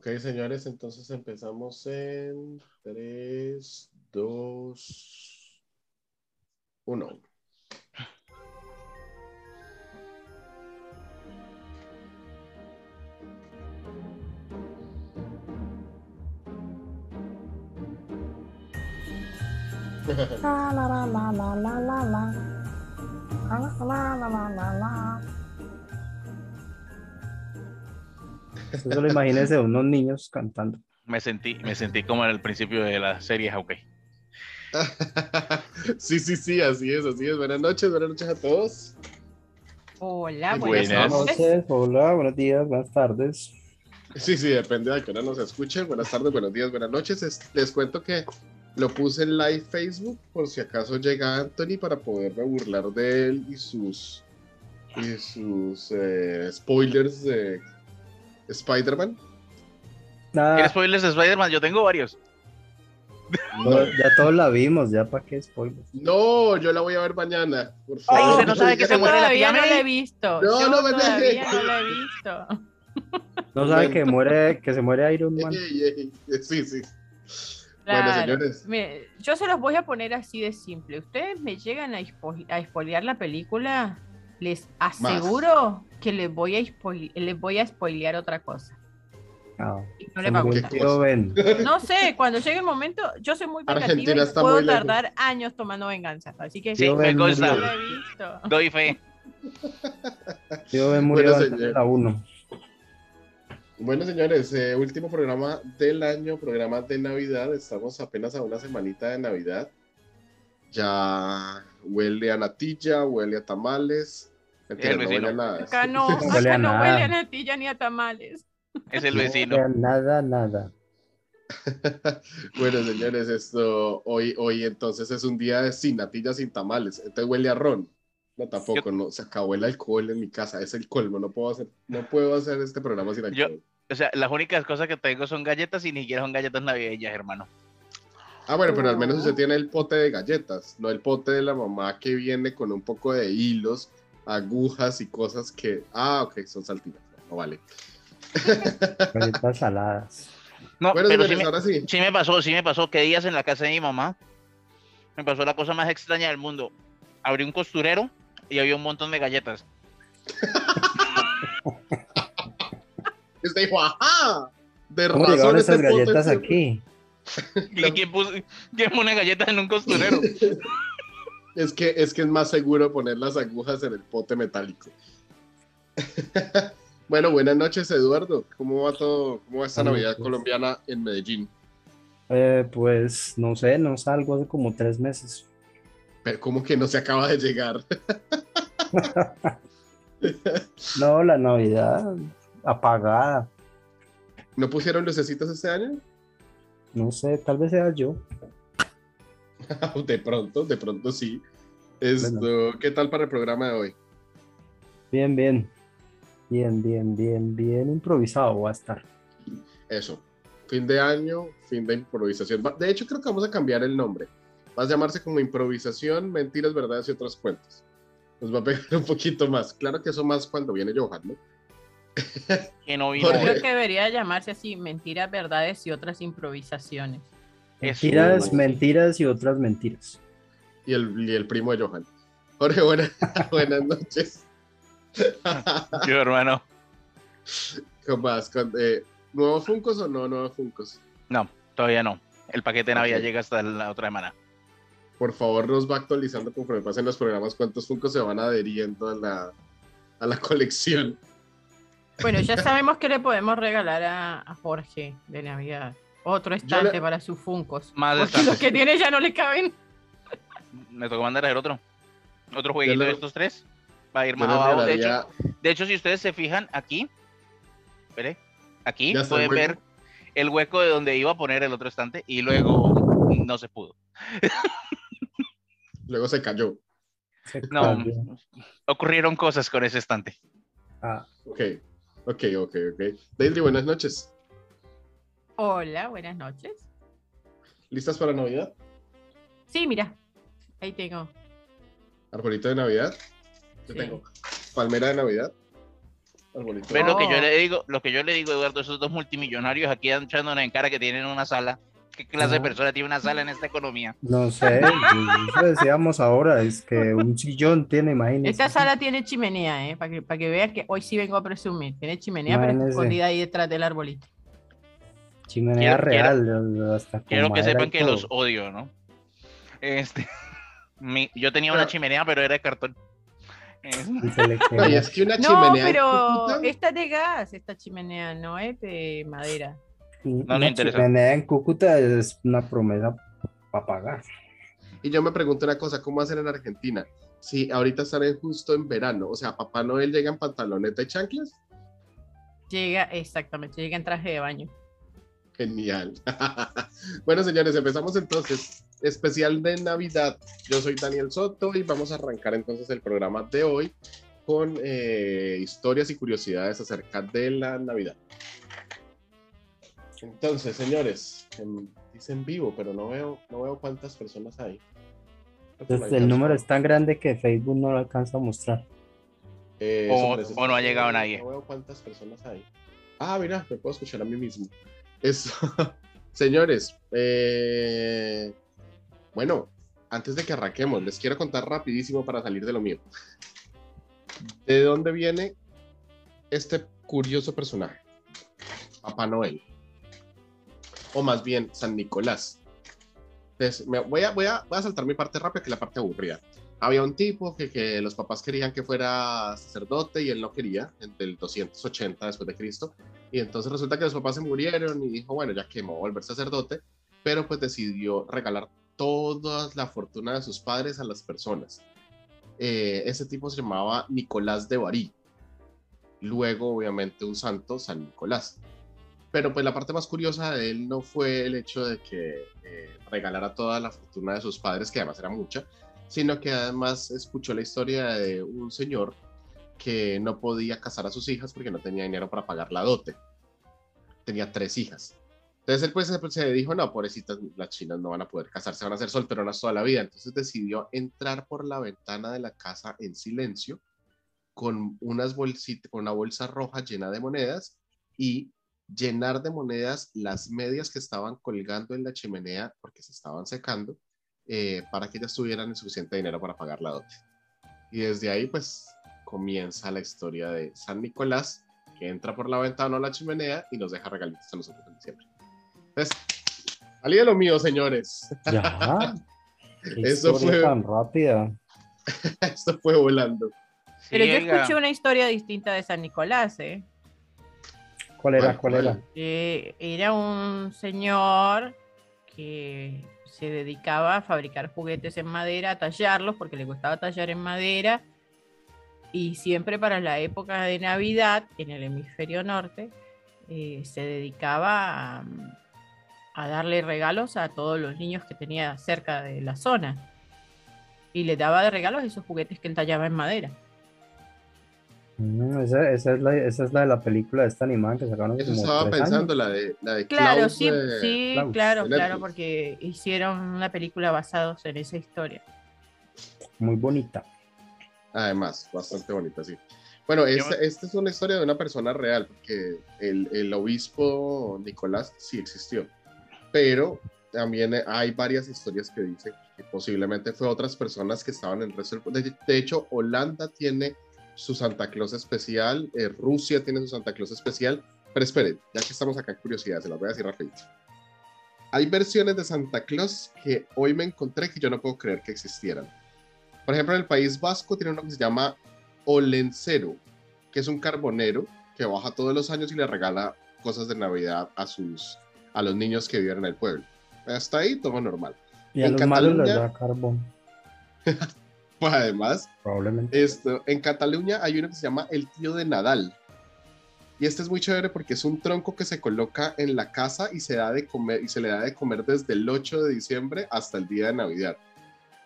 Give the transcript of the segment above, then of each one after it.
Ok, señores, entonces empezamos en 3, 2, 1. La, la, la, la, la, la, la, la. La, la, la, la, la, Usted solo imagínese unos niños cantando. Me sentí, me sentí como en el principio de la serie Hawkeye. sí, sí, sí, así es, así es. Buenas noches, buenas noches a todos. Hola, Buenas. noches. noches, hola, buenos días, buenas tardes. Sí, sí, depende de que hora nos escuchen. Buenas tardes, buenos días, buenas noches. Es- Les cuento que lo puse en live Facebook por si acaso llega Anthony para poderme burlar de él y sus y sus eh, spoilers de Spider-Man. Nada, ¿Quieres spoilers de Spider-Man? Yo tengo varios. ya todos la vimos, ya para qué spoilers. No, yo la voy a ver mañana, por Ay, favor. usted no sabe que se Yo muere la tía no la he visto. No, Yo no me todavía deje. no la he visto. No sabe que muere, que se muere Iron Man. Sí, sí. Bueno, señores. Yo se los voy a poner así de simple. Ustedes me llegan a, a spoilear la película, les aseguro que les voy, a les voy a spoilear otra cosa. Ah, Y no les va a gustar. No sé, cuando llegue el momento, yo soy muy vengativa Argentina y está puedo muy lejos. tardar años tomando venganza. Así que Sí, me no consta. Doy fe. Yo ven murió Bueno, la. Bueno, señores, eh, último programa del año, programa de Navidad. Estamos apenas a una semanita de Navidad. Ya huele a natilla, huele a tamales. Mentira, El no vecino. huele a nada. Acá no, acá no nada. huele a natilla ni a tamales. Es el No vecino. Nada, nada. Bueno, señores, esto hoy, hoy entonces es un día de sin natilla, sin tamales. Entonces huele a ron. No, tampoco, no. Se acabó el alcohol en mi casa. Es el colmo. No puedo hacer, no puedo hacer este programa sin Yo- alcohol. O sea, las únicas cosas que tengo son galletas y ni siquiera son galletas navideñas, hermano. Ah, bueno, pero al menos No. usted tiene el pote de galletas, no el pote de la mamá que viene con un poco de hilos, agujas y cosas que. Ah, ok, son saltinas. No vale. Galletas saladas. No, Bueno, pero sí me, ahora sí. sí me pasó, sí me pasó que días en la casa de mi mamá me pasó la cosa más extraña del mundo. Abrí un costurero y había un montón de galletas. Usted dijo, ¡ajá! De ¿Cómo razón llegaron este esas pote galletas aquí? ¿Y ¿Quién, puso, quién pone galletas en un costurero? Es que, es que es más seguro poner las agujas en el pote metálico. bueno, buenas noches, Eduardo. ¿Cómo va todo? ¿Cómo va esta Navidad colombiana en Medellín? Eh, pues no sé, no salgo hace como tres meses. Pero ¿cómo que no se acaba de llegar? No, la Navidad apagada. ¿No pusieron lucecitas este año? No sé, tal vez sea yo. de pronto, de pronto sí. Esto, ¿Qué tal para el programa de hoy? Bien, bien. Bien, bien, bien, bien improvisado va a estar. Eso. Fin de año, fin de improvisación. De hecho, creo que vamos a cambiar el nombre. Va a llamarse como improvisación, mentiras, verdades y otros cuentos. Nos va a pegar un poquito más. Claro que eso más cuando viene Johan, ¿no? Que no vino. Hoy. Creo que debería llamarse así, mentiras, verdades y otras improvisaciones. Eso. Mentiras, mentiras y otras mentiras. Y el, y el primo de Johan. Jorge, buenas, buenas noches. Yo, hermano. ¿Cómo vas? Con, eh, ¿Nuevos Funcos o no nuevos Funcos? No, todavía no. El paquete de Navidad llega hasta la otra semana. Por favor, nos va actualizando conforme pasen los programas cuántos Funcos se van adheriendo a la, a la colección. Bueno, ya sabemos que le podemos regalar a, a Jorge de Navidad. Otro estante le- para sus funcos. Más Porque los que tiene ya no le caben. Me tocó mandar a hacer otro. Otro jueguito le- de estos tres. Va a ir más abajo. De hecho, de hecho, si ustedes se fijan aquí, espere, aquí Ya pueden ver el hueco de donde iba a poner el otro estante y luego no se pudo. Luego se cayó. Se No, ocurrieron cosas con ese estante. Ah, Ok, ok, ok, ok. Deidre, buenas noches. Hola, buenas noches. ¿Listas para Navidad? Sí, mira. Ahí tengo. Arbolito de Navidad. Yo Sí. tengo palmera de Navidad. arbolito. ¿Ves lo que yo le digo? Lo que yo le digo, Eduardo, esos dos multimillonarios aquí echándonos en cara que tienen una sala. ¿Qué clase de Ajá. persona tiene una sala en esta economía? No sé, eso decíamos ahora, es que un sillón tiene, imagínense. Esta sala tiene chimenea, ¿eh? Para que, para que vean que hoy sí vengo a presumir. Tiene chimenea, pero está Imagínese. escondida ahí detrás del arbolito. Chimenea Quiero- real, hasta con Quiero que sepan que todo. los odio, ¿no? Este, mi- yo tenía una chimenea, pero era de cartón. No, y quema. es que una No, chimenea en pero esta es de gas, esta chimenea, no es de madera. Una le interesa. chimenea en Cúcuta es una promesa para pagar. Y yo me pregunto una cosa, ¿cómo hacen en Argentina? Si ahorita están en- justo en verano, o sea, Papá Noel llega en pantaloneta y chanclas, Llega, exactamente, llega en traje de baño. Genial. bueno, señores, empezamos entonces. Especial de Navidad. Yo soy Daniel Soto y vamos a arrancar entonces el programa de hoy con eh, historias y curiosidades acerca de la Navidad. Entonces, señores, dice en vivo, pero no veo, no veo cuántas personas hay. Entonces, el número es tan grande que Facebook no lo alcanza a mostrar. Eh, O- o no ha llegado nadie. No veo cuántas personas hay. Ah, mira, me puedo escuchar a mí mismo. Eso. Señores, eh, bueno, antes de que arranquemos, les quiero contar rapidísimo para salir de lo mío. ¿De dónde viene este curioso personaje? Papá Noel. O más bien, San Nicolás. Entonces, me- voy, a, voy, a, voy a saltar mi parte rápida, que es la parte aburrida había un tipo que, que los papás querían que fuera sacerdote y él no quería, entre el 280 después de Cristo. Y entonces resulta que los papás se murieron y dijo, bueno, ya que me voy a volver sacerdote, pero pues decidió regalar toda la fortuna de sus padres a las personas. Eh, ese tipo se llamaba Nicolás de Bari. Luego, obviamente, un santo, San Nicolás. Pero pues la parte más curiosa de él no fue el hecho de que eh, regalara toda la fortuna de sus padres, que además era mucha, sino que además escuchó la historia de un señor que no podía casar a sus hijas porque no tenía dinero para pagar la dote. Tenía tres hijas. Entonces él pues se- se dijo, no, pobrecitas, las chinas no van a poder casarse, van a ser solteronas toda la vida. Entonces decidió entrar por la ventana de la casa en silencio con unas bolsitas, con una bolsa roja llena de monedas y llenar de monedas las medias que estaban colgando en la chimenea porque se estaban secando eh, para que ellas tuvieran el suficiente dinero para pagar la dote. Y desde ahí, pues, comienza la historia de San Nicolás, que entra por la ventana a la chimenea y nos deja regalitos a nosotros en diciembre. Entonces, salí de lo mío, señores. Ya. Eso fue- tan rápida. Esto fue volando. Pero yo escuché una historia distinta de San Nicolás, ¿eh? ¿Cuál era? ¿Cuál, ¿Cuál cuál? era? Eh, era un señor que se dedicaba a fabricar juguetes en madera, a tallarlos, porque le gustaba tallar en madera. Y siempre para la época de Navidad, en el hemisferio norte, eh, se dedicaba a, darle regalos a todos los niños que tenía cerca de la zona. Y le daba de regalos esos juguetes que él tallaba en madera. Mm, esa, esa es la, esa es la de la película de esta animada que sacaron Eso como estaba pensando, años. la de, la de Claro, Klaus sí, de- sí, Klaus, claro, claro, porque hicieron una película basada en esa historia. Muy bonita. Además, bastante bonita, sí. Bueno, esta, esta es una historia de una persona real, porque el, el obispo Nicolás sí existió, pero también hay varias historias que dicen que posiblemente fue otras personas que estaban en el resto del de, de hecho, Holanda tiene su Santa Claus especial, eh, Rusia tiene su Santa Claus especial, pero esperen, ya que estamos acá en curiosidad, se las voy a decir rapidito. Hay versiones de Santa Claus que hoy me encontré que yo no puedo creer que existieran. Por ejemplo, en el País Vasco tiene uno que se llama Olencero, que es un carbonero que baja todos los años y le regala cosas de Navidad a sus a los niños que viven en el pueblo. Hasta ahí todo normal. Y a En los malos les Cataluña- da carbón, además, probablemente. esto, en Cataluña hay uno que se llama el tío de Nadal. Y este es muy chévere porque es un tronco que se coloca en la casa y se, da de comer, y se le da de comer desde el 8 de diciembre hasta el día de Navidad.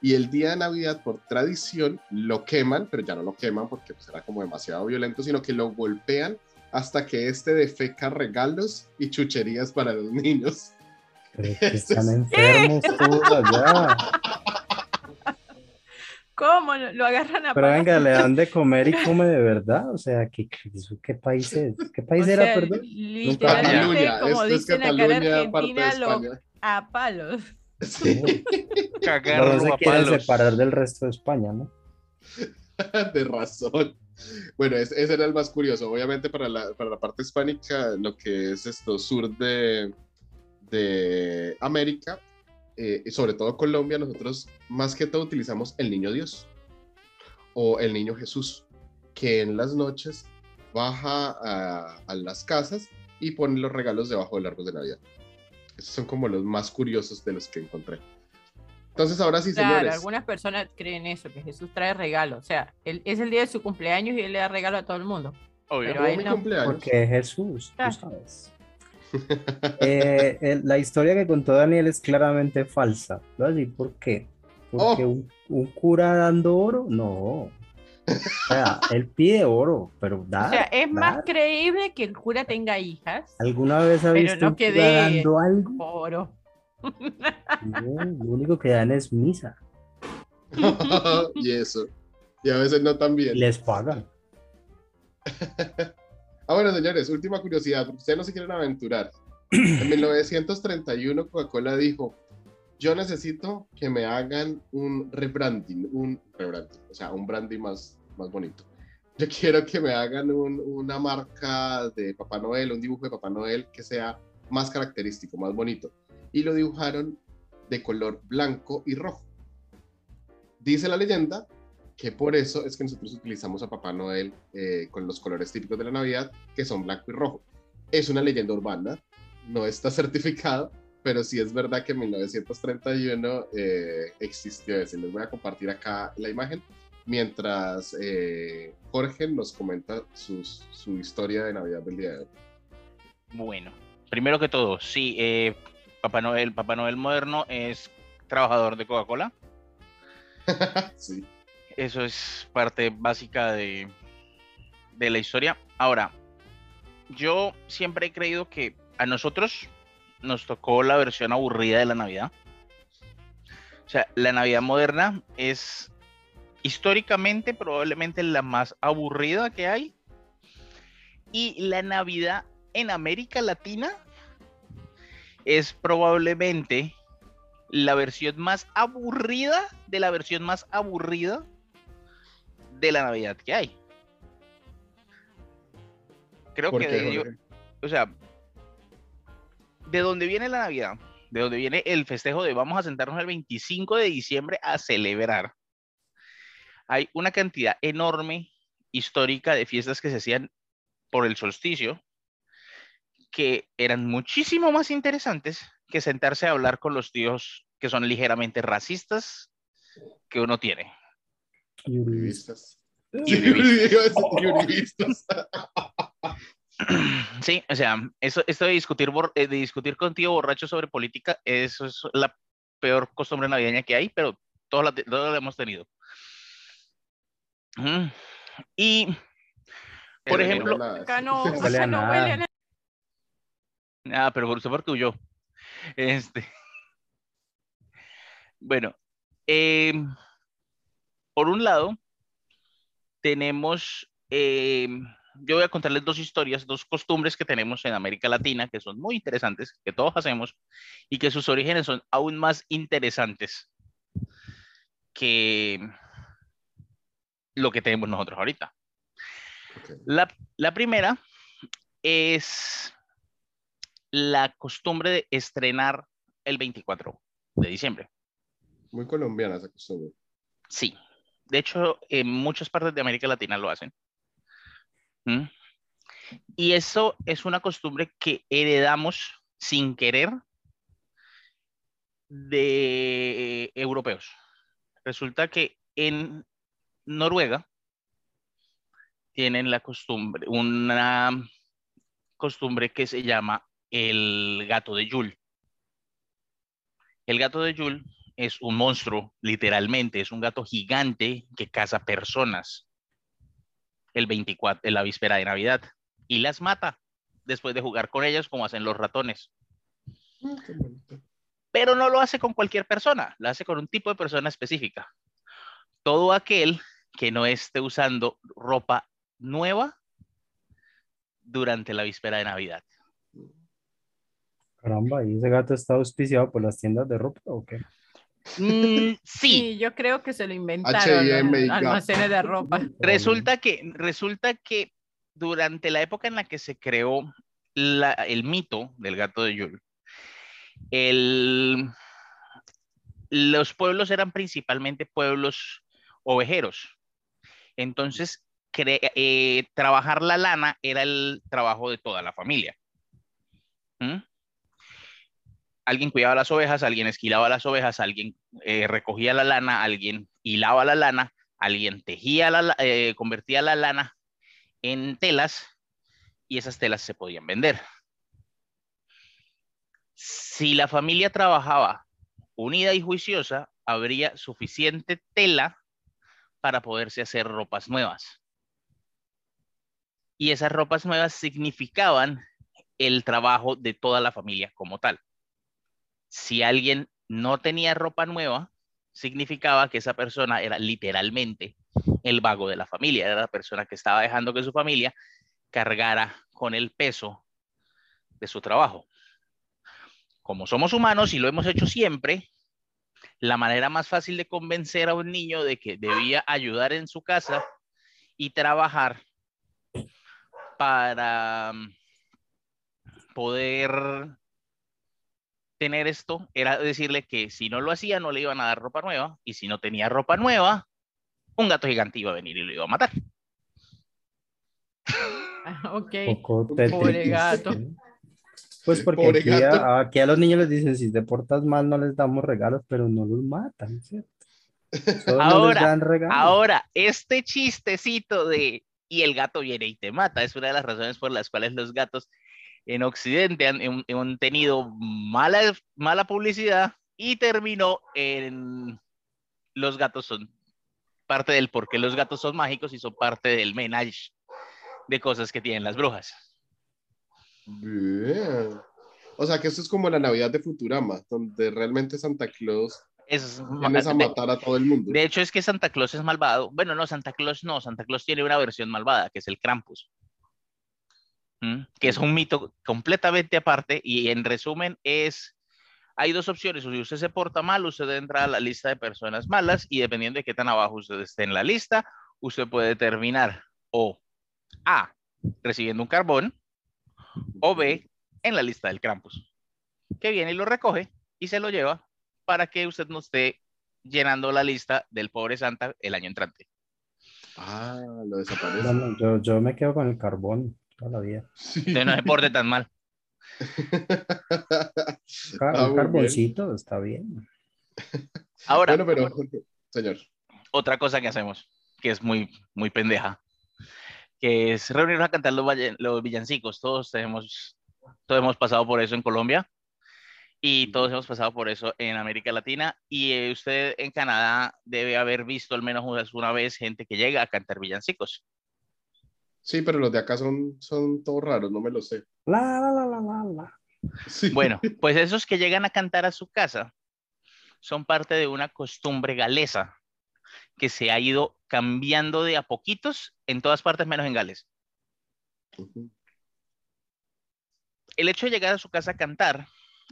Y el día de Navidad, por tradición, lo queman, pero ya no lo queman porque pues, era como demasiado violento, sino que lo golpean hasta que este defeca regalos y chucherías para los niños. Pero que están enfermos todos allá. ¿Cómo? Lo lo agarran a Pero palos? venga, le dan de comer y come de verdad. O sea, ¿qué, qué, país es? ¿Qué país O era, sea, perdón? literalmente, Cataluña, como esto es dicen acá en Argentina, lo a palos. Sí, No se quieren palos. separar del resto de España, ¿no? de razón. Bueno, es- ese era el más curioso. Obviamente para la, para la parte hispánica, lo que es esto sur de, de América, eh, sobre todo Colombia, nosotros más que todo utilizamos el niño Dios o el niño Jesús, que en las noches baja a, a las casas y pone los regalos debajo del árbol de Navidad. Esos son como los más curiosos de los que encontré. Entonces, ahora sí, Claro, señores. algunas personas creen eso, que Jesús trae regalo. O sea, él, es el día de su cumpleaños y él le da regalo a todo el mundo. Obvio. Pero mi no. cumpleaños. Porque es Jesús, tú Ah. sabes. Eh, el- la historia que contó Daniel es claramente falsa. ¿Lo así? ¿Por qué? Porque Oh. un, un cura dando oro, no. O sea, él pide oro, pero da. O sea, es más creíble que el cura tenga hijas. ¿Alguna vez ha Pero visto no un que dando algo? Oro. No, lo único que dan es misa y eso. Y a veces no tan bien. les pagan. Ah, bueno, señores, última curiosidad, porque ustedes no se quieren aventurar. En 1931 Coca-Cola dijo, yo necesito que me hagan un rebranding, un rebranding, o sea, un branding más, más bonito. Yo quiero que me hagan un- una marca de Papá Noel, un dibujo de Papá Noel que sea más característico, más bonito. Y lo dibujaron de color blanco y rojo. Dice la leyenda que por eso es que nosotros utilizamos a Papá Noel eh, con los colores típicos de la Navidad, que son blanco y rojo. Es una leyenda urbana, no está certificado, pero sí es verdad que en 1931 eh, existió eso. Les voy a compartir acá la imagen mientras eh, Jorge nos comenta sus- su historia de Navidad del día de hoy. Bueno, primero que todo, sí, eh, Papá Noel, Papá Noel moderno es trabajador de Coca-Cola. sí. Eso es parte básica de, la historia. Ahora, yo siempre he creído que a nosotros nos tocó la versión aburrida de la Navidad. O sea, la Navidad moderna es históricamente probablemente la más aburrida que hay. Y la Navidad en América Latina es probablemente la versión más aburrida de la versión más aburrida de la Navidad que hay. Creo ¿Por que, qué, o sea, de dónde viene la Navidad, de dónde viene el festejo de vamos a sentarnos el 25 de diciembre a celebrar. Hay una cantidad enorme histórica de fiestas que se hacían por el solsticio que eran muchísimo más interesantes que sentarse a hablar con los tíos que son ligeramente racistas que uno tiene. Y Uribistas. Y Sí, uribistas. O sea, eso, esto de discutir, eh, de discutir contigo borracho sobre política, eso es la peor costumbre navideña que hay, pero todos la, todos la hemos tenido. Ujú. Y, por Pero ejemplo, nada, Acá sí. no, No huele a acá no nada. huele a nada. Ah, pero por porque huyó. Este. Bueno, em, por un lado, tenemos, em, yo voy a contarles dos historias, dos costumbres que tenemos en América Latina que son muy interesantes, que todos hacemos y que sus orígenes son aún más interesantes que lo que tenemos nosotros ahorita. La, la primera es la costumbre de estrenar el 24 de diciembre. Muy colombiana esa costumbre. Sí. De hecho, en muchas partes de América Latina lo hacen. ¿Mm? Y eso es una costumbre que heredamos sin querer de europeos. Resulta que en Noruega tienen la costumbre, una costumbre que se llama el gato de Yule. El gato de Yule es un monstruo, literalmente, es un gato gigante que caza personas el 24, en la víspera de Navidad y las mata después de jugar con ellas como hacen los ratones. Ah. Pero no lo hace con cualquier persona, lo hace con un tipo de persona específica. todo aquel que no esté usando ropa nueva durante la víspera de Navidad. Caramba, ¿y ese gato está auspiciado por las tiendas de ropa o qué? Mm, sí, Sí, yo creo que se lo inventaron H&M almacenes de ropa. resulta que, resulta que durante la época en la que se creó la- el mito del gato de Yule, el- los pueblos eran principalmente pueblos ovejeros. Entonces, cre- eh, trabajar la lana era el trabajo de toda la familia. ¿Mm? Alguien cuidaba las ovejas, alguien esquilaba las ovejas, alguien eh, recogía la lana, alguien hilaba la lana, alguien tejía la, eh, convertía la lana en telas y esas telas se podían vender. Si la familia trabajaba unida y juiciosa, habría suficiente tela para poderse hacer ropas nuevas. Y esas ropas nuevas significaban el trabajo de toda la familia como tal. Si alguien no tenía ropa nueva, significaba que esa persona era literalmente el vago de la familia, era la persona que estaba dejando que su familia cargara con el peso de su trabajo. Como somos humanos y lo hemos hecho siempre, la manera más fácil de convencer a un niño de que debía ayudar en su casa y trabajar para mm, poder tener esto era decirle que si no lo hacía no le iban a dar ropa nueva y si no tenía ropa nueva, un gato gigante iba a venir y lo iba a matar. Ok. Pobre gato. Pues porque aquí, a, aquí a los niños les dicen, si te portas mal no les damos regalos, pero no los matan, ¿cierto? Solo no les Ahora, dan regalos. Ahora, este chistecito de y el gato viene y te mata es una de las razones por las cuales los gatos en Occidente han, tenido mala, mala publicidad y terminó en los gatos son parte del por qué los gatos son mágicos y son parte del menage de cosas que tienen las brujas. Bien. O sea que esto es como la Navidad de Futurama, donde realmente Santa Claus Es, vienes a de- matar a todo el mundo. De hecho, es que Santa Claus es malvado. Bueno, no, Santa Claus no. Santa Claus tiene una versión malvada, que es el Krampus. ¿Mm? Que es un mito completamente aparte y en resumen es, hay dos opciones. O si usted se porta mal, usted entra a la lista de personas malas y dependiendo de qué tan abajo usted esté en la lista, usted puede terminar o A, recibiendo un carbón, o B, en la lista del Krampus, que viene y lo recoge y se lo lleva para que usted no esté llenando la lista del pobre Santa el año entrante. Ah, lo desaparece. Yo, yo me quedo con el carbón toda la vida. Entonces no se porte tan mal. Ah, un carboncito está bien. Ahora, Bueno, pero, señor. otra cosa que hacemos, que es muy, muy pendeja, que es reunirnos a cantar los, los villancicos. Todos tenemos, todos hemos pasado por eso en Colombia y todos hemos pasado por eso en América Latina. Y eh, usted en Canadá debe haber visto al menos una- una vez gente que llega a cantar villancicos. Sí, pero los de acá son, son todos raros, no me lo sé. La, la, la, la, la, la. Sí. Bueno, pues esos que llegan a cantar a su casa son parte de una costumbre galesa que se ha ido cambiando de a poquitos en todas partes menos en Gales. Ujú. El hecho de llegar a su casa a cantar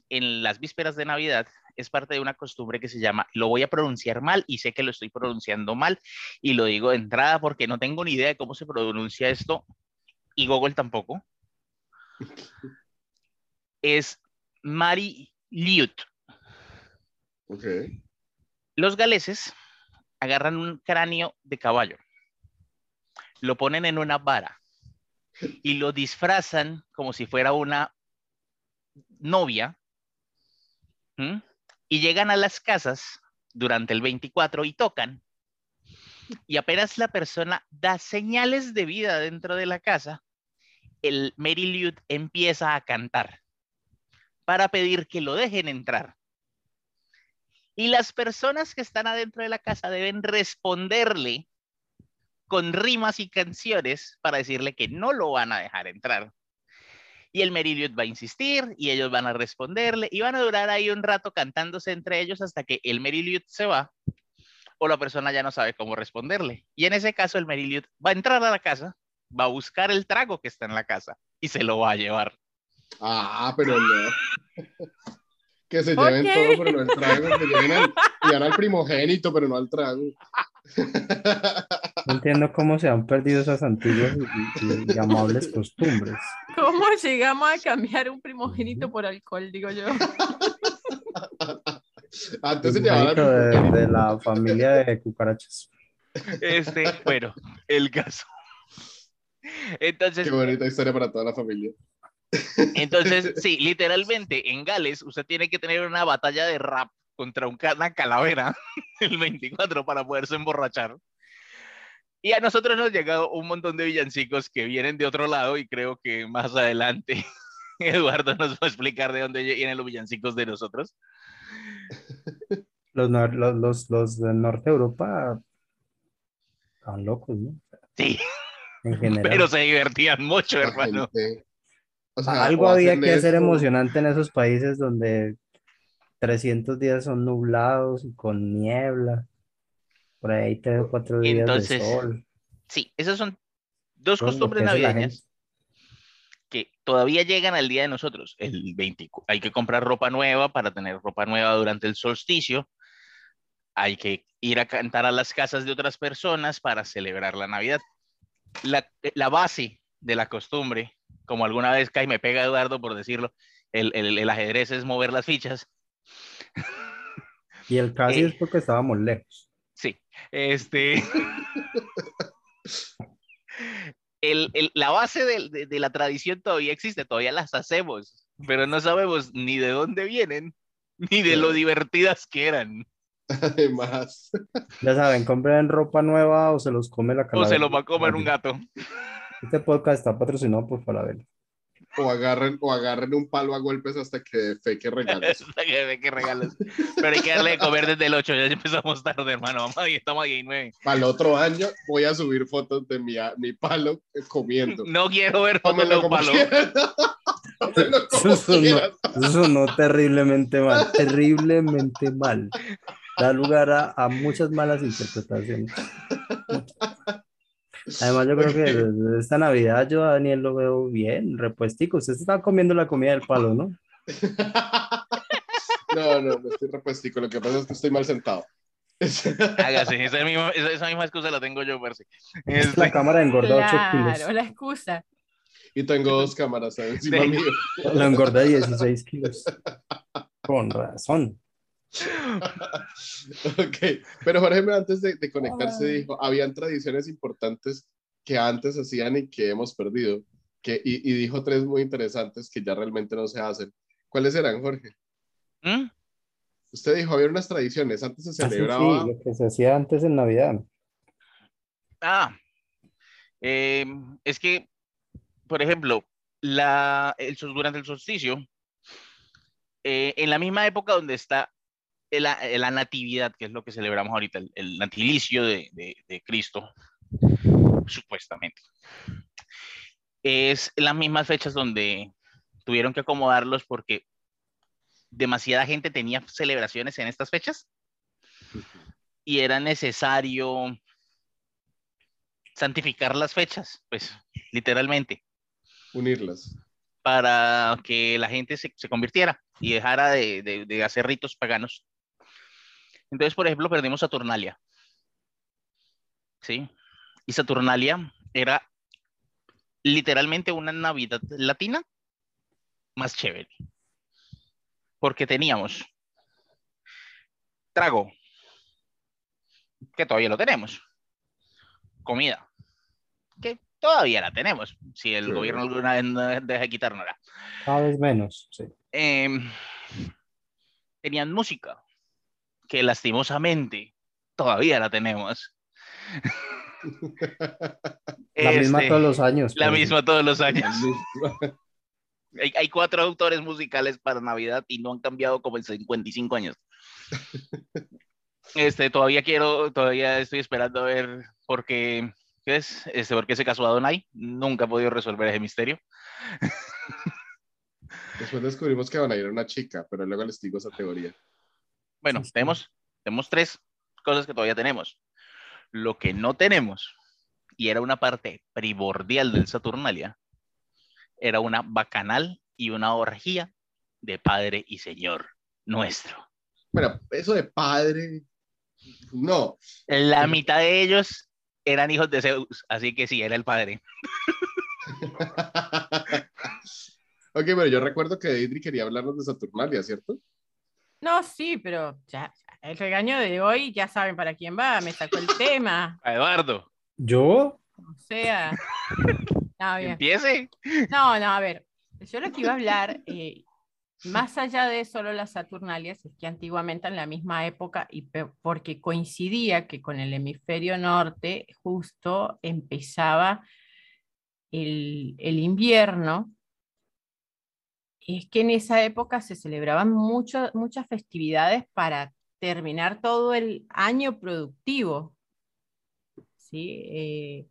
en las vísperas de Navidad es parte de una costumbre que se llama, lo voy a pronunciar mal y sé que lo estoy pronunciando mal y lo digo de entrada porque no tengo ni idea de cómo se pronuncia esto y Google tampoco. Es Mari Liut. Los galeses agarran un cráneo de caballo, lo ponen en una vara y lo disfrazan como si fuera una novia. Y llegan a las casas durante el 24 y tocan y apenas la persona da señales de vida dentro de la casa, el Mary Liut empieza a cantar para pedir que lo dejen entrar. Y las personas que están adentro de la casa deben responderle con rimas y canciones para decirle que no lo van a dejar entrar. Y el Meriliot va a insistir y ellos van a responderle y van a durar ahí un rato cantándose entre ellos hasta que el Meriliot se va o la persona ya no sabe cómo responderle. Y en ese caso el Mary va a entrar a la casa, va a buscar el trago que está en la casa y se lo va a llevar. Ah, pero no. que se lleven todo, pero no el trago, que lleven al, al primogénito, pero no al trago. No entiendo cómo se han perdido esas antiguas y, amables costumbres. ¿Cómo llegamos a cambiar un primogénito por alcohol, digo yo? Antes se de, de la familia de cucarachas. Este, bueno, el caso. Entonces. Qué bonita historia para toda la familia. Entonces, sí, literalmente en Gales usted tiene que tener una batalla de rap contra una calavera el 24 para poderse emborrachar. Y a nosotros nos ha llegado un montón de villancicos que vienen de otro lado y creo que más adelante Eduardo nos va a explicar de dónde vienen los villancicos de nosotros. Los, los, los, los de Norte Europa están locos, ¿no? Sí. Pero se divertían mucho, hermano. Algo había que hacer emocionante en esos países donde 300 días son nublados y con niebla. Por ahí tres o cuatro días de sol. Sí, esas son dos costumbres navideñas que todavía llegan al día de nosotros. El 20, hay que comprar ropa nueva para tener ropa nueva durante el solsticio. Hay que ir a cantar a las casas de otras personas para celebrar la Navidad. La, la base de la costumbre, como alguna vez cae me pega Eduardo por decirlo, el, el, el ajedrez es mover las fichas. Y el casi es eh, porque estábamos lejos. Sí, este. la base de, la tradición todavía existe, todavía las hacemos, pero no sabemos ni de dónde vienen, ni de lo divertidas que eran. Además. Ya saben, compren ropa nueva o se los come la calavera. O se los va a comer un gato. Este podcast está patrocinado por Falabella o agarren, o agarren un palo a golpes hasta que fe que regales. hasta que fe que regales. Pero hay que darle de comer desde el 8, ya empezamos tarde, hermano. Vamos ahí, estamos ahí 9. Para el otro año voy a subir fotos de mi, mi palo comiendo. No quiero ver fotos de un palo. eso, no, terriblemente mal, terriblemente mal. Da lugar a, a muchas malas interpretaciones. Además, yo creo que esta Navidad yo a Daniel lo veo bien, repuestico. Usted está comiendo la comida del palo, ¿no? no, no, no estoy repuestico. Lo que pasa es que estoy mal sentado. Hágase, esa misma, esa misma excusa la tengo yo, Percy. Es la cámara engorda 8 kilos. Claro, la excusa. Y tengo dos cámaras encima mío. La engorda 16 kilos. Con razón. Ok, pero Jorge, antes de, conectarse, dijo, habían tradiciones importantes que antes hacían y que hemos perdido, que, y, dijo tres muy interesantes que ya realmente no se hacen. ¿Cuáles eran, Jorge? ¿Mm? Usted dijo, había unas tradiciones, antes se ah, celebraba... lo que se hacía antes en Navidad. Ah, em, es que, por ejemplo, la, el, durante el solsticio, eh, en la misma época donde está la, natividad, que es lo que celebramos ahorita, el, natilicio de, Cristo, supuestamente. Es las mismas fechas donde tuvieron que acomodarlos porque demasiada gente tenía celebraciones en estas fechas y era necesario santificar las fechas, pues literalmente. Unirlas. Para que la gente se, convirtiera y dejara de, de, hacer ritos paganos entonces, por ejemplo, perdimos Saturnalia. ¿Sí? Y Saturnalia era literalmente una Navidad latina más chévere. Porque teníamos trago, que todavía lo tenemos. Comida, que todavía la tenemos. Si el gobierno alguna vez deja de quitarnosla. Cada vez menos, sí. Em, tenían música que lastimosamente todavía la tenemos. La misma este, todos los años. La misma todos los años. hay, cuatro autores musicales para Navidad y no han cambiado como en 55 años. Este, todavía quiero, todavía estoy esperando a ver por qué, ¿qué es? Este, por qué se casó a Donai. Nunca he podido resolver ese misterio. Después descubrimos que Donai era una chica, pero luego les digo esa teoría. Bueno, tenemos, tenemos tres. cosas que todavía tenemos. Lo que no tenemos, y era una parte primordial del Saturnalia, era una bacanal y una orgía de Padre y Señor nuestro. Bueno, eso de padre, no. La mitad de ellos eran hijos de Zeus, así que sí, era el padre. ok, pero yo recuerdo que Deidre quería hablarnos de Saturnalia, ¿cierto? No, sí, pero ya, el regaño de hoy ya saben para quién va, me sacó el tema. A Eduardo. ¿Yo? O sea. No, Empiece. No, no, a ver. Yo lo que iba a hablar, eh, más allá de solo las Saturnalias, es que antiguamente en la misma época, y porque coincidía que con el hemisferio norte justo empezaba el, el invierno, es que en esa época se celebraban mucho, muchas festividades para terminar todo el año productivo. ¿sí? Eh,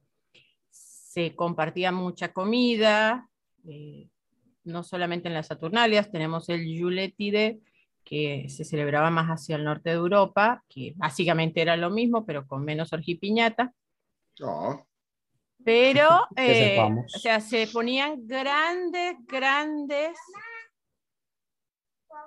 se compartía mucha comida, eh, no solamente en las Saturnalias, tenemos el Yuletide, que se celebraba más hacia el norte de Europa, que básicamente era lo mismo, pero con menos orgipiñata. Oh. Pero, eh, o sea, se ponían grandes, grandes.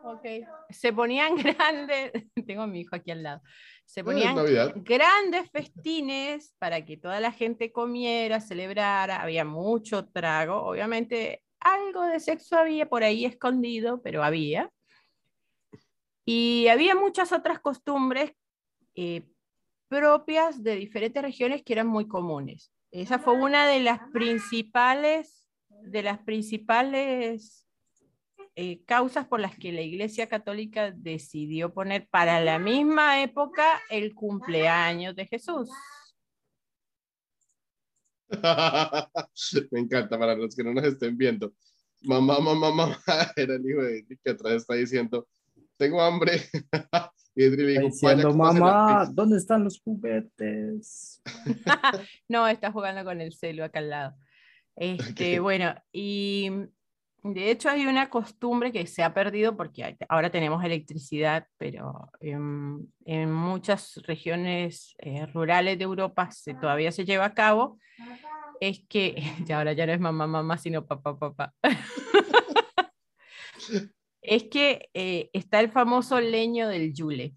Ok. Se ponían grandes. Tengo a mi hijo aquí al lado. Se ponían grandes festines para que toda la gente comiera, celebrara. Había mucho trago. Obviamente, algo de sexo había por ahí escondido, pero había. Y había muchas otras costumbres eh, propias de diferentes regiones que eran muy comunes. Esa fue una de las principales, de las principales eh, causas por las que la Iglesia Católica decidió poner para la misma época el cumpleaños de Jesús. Me encanta para los que no nos estén viendo. Mamá, mamá, mamá, era el hijo de que atrás está diciendo, tengo hambre. y diciendo, mamá, ¿dónde están los juguetes? no, está jugando con el celo acá al lado. Este, Bueno, y de hecho hay una costumbre que se ha perdido porque ahora tenemos electricidad, pero en, en muchas regiones eh, rurales de Europa se, todavía se lleva a cabo, es que, ya ahora ya no es mamá, mamá, sino papá, papá. Es que eh, está el famoso leño del yule.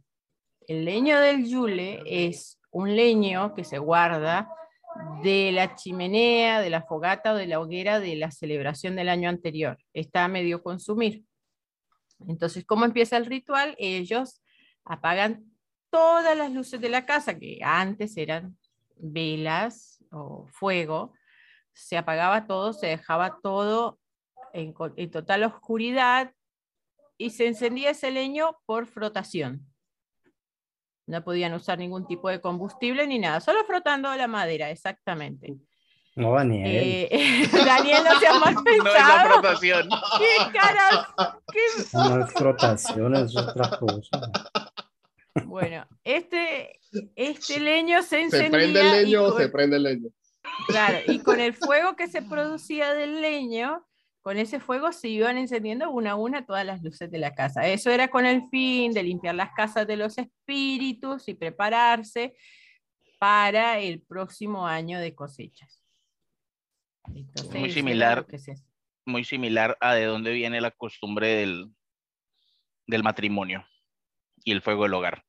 El leño del yule es un leño que se guarda de la chimenea, de la fogata o de la hoguera de la celebración del año anterior. Está a medio consumir. Entonces, ¿cómo empieza el ritual? Ellos apagan todas las luces de la casa, que antes eran velas o fuego, se apagaba todo, se dejaba todo en, en total oscuridad y se encendía ese leño por frotación. No podían usar ningún tipo de combustible ni nada, solo frotando la madera, exactamente. No, Daniel. Eh, Daniel, no seas mal pensado. No es la frotación. ¿Qué caras? No es frotación, es otra cosa. Bueno, este, este leño se encendía. ¿Se prende el leño o se prende el leño? Claro, y con el fuego que se producía del leño, con ese fuego se iban encendiendo una a una todas las luces de la casa. Eso era con el fin de limpiar las casas de los espíritus y prepararse para el próximo año de cosechas. muy similar, muy similar a de dónde viene la costumbre del, del matrimonio y el fuego del hogar.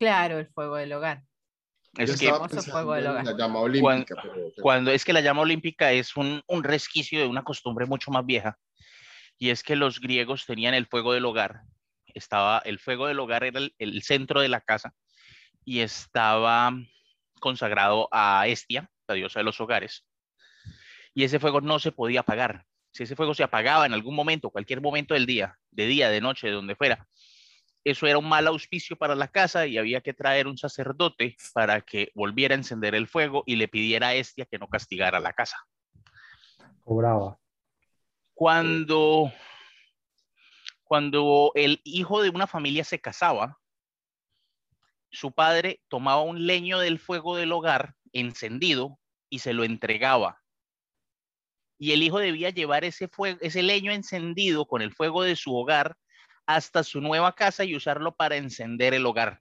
Claro, el fuego del hogar. Es que la llama olímpica. Cuando, es que la llama olímpica es un, un, resquicio de una costumbre mucho más vieja, y es que los griegos tenían el fuego del hogar. Estaba, el fuego del hogar era el, centro de la casa y estaba consagrado a Estia, la diosa de los hogares, y ese fuego no se podía apagar. Si ese fuego se apagaba en algún momento, cualquier momento del día, de día, de noche, de donde fuera, eso era un mal auspicio para la casa y había que traer un sacerdote para que volviera a encender el fuego y le pidiera a Estia que no castigara la casa. Cobraba. Cuando, cuando el hijo de una familia se casaba, su padre tomaba un leño del fuego del hogar encendido y se lo entregaba. Y el hijo debía llevar ese, fuego, ese leño encendido con el fuego de su hogar hasta su nueva casa y usarlo para encender el hogar.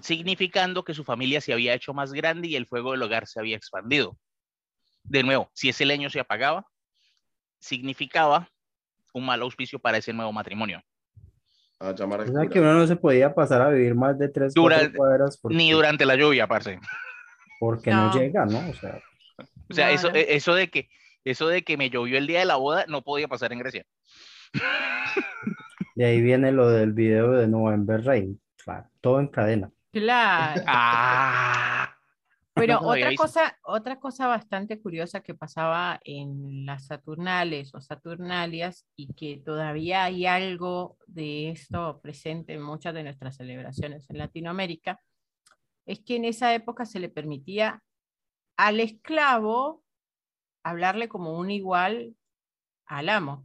significando que su familia se había hecho más grande y el fuego del hogar se había expandido. De nuevo, si ese leño se apagaba, significaba un mal auspicio para ese nuevo matrimonio. o sea que uno no se podía pasar a vivir más de tres cuadras. Ni durante la lluvia, parce. Porque no, llega, ¿no? O sea, o sea eso, e, eso, de que, eso de que me llovió el día de la boda no podía pasar en Grecia. Y ahí viene lo del video de November Rain. Claro, todo en cadena. Claro. Ah. Bueno, otra cosa, otra cosa bastante curiosa que pasaba en las Saturnales o Saturnalias y que todavía hay algo de esto presente en muchas de nuestras celebraciones en Latinoamérica, es que en esa época se le permitía al esclavo hablarle como un igual al amo.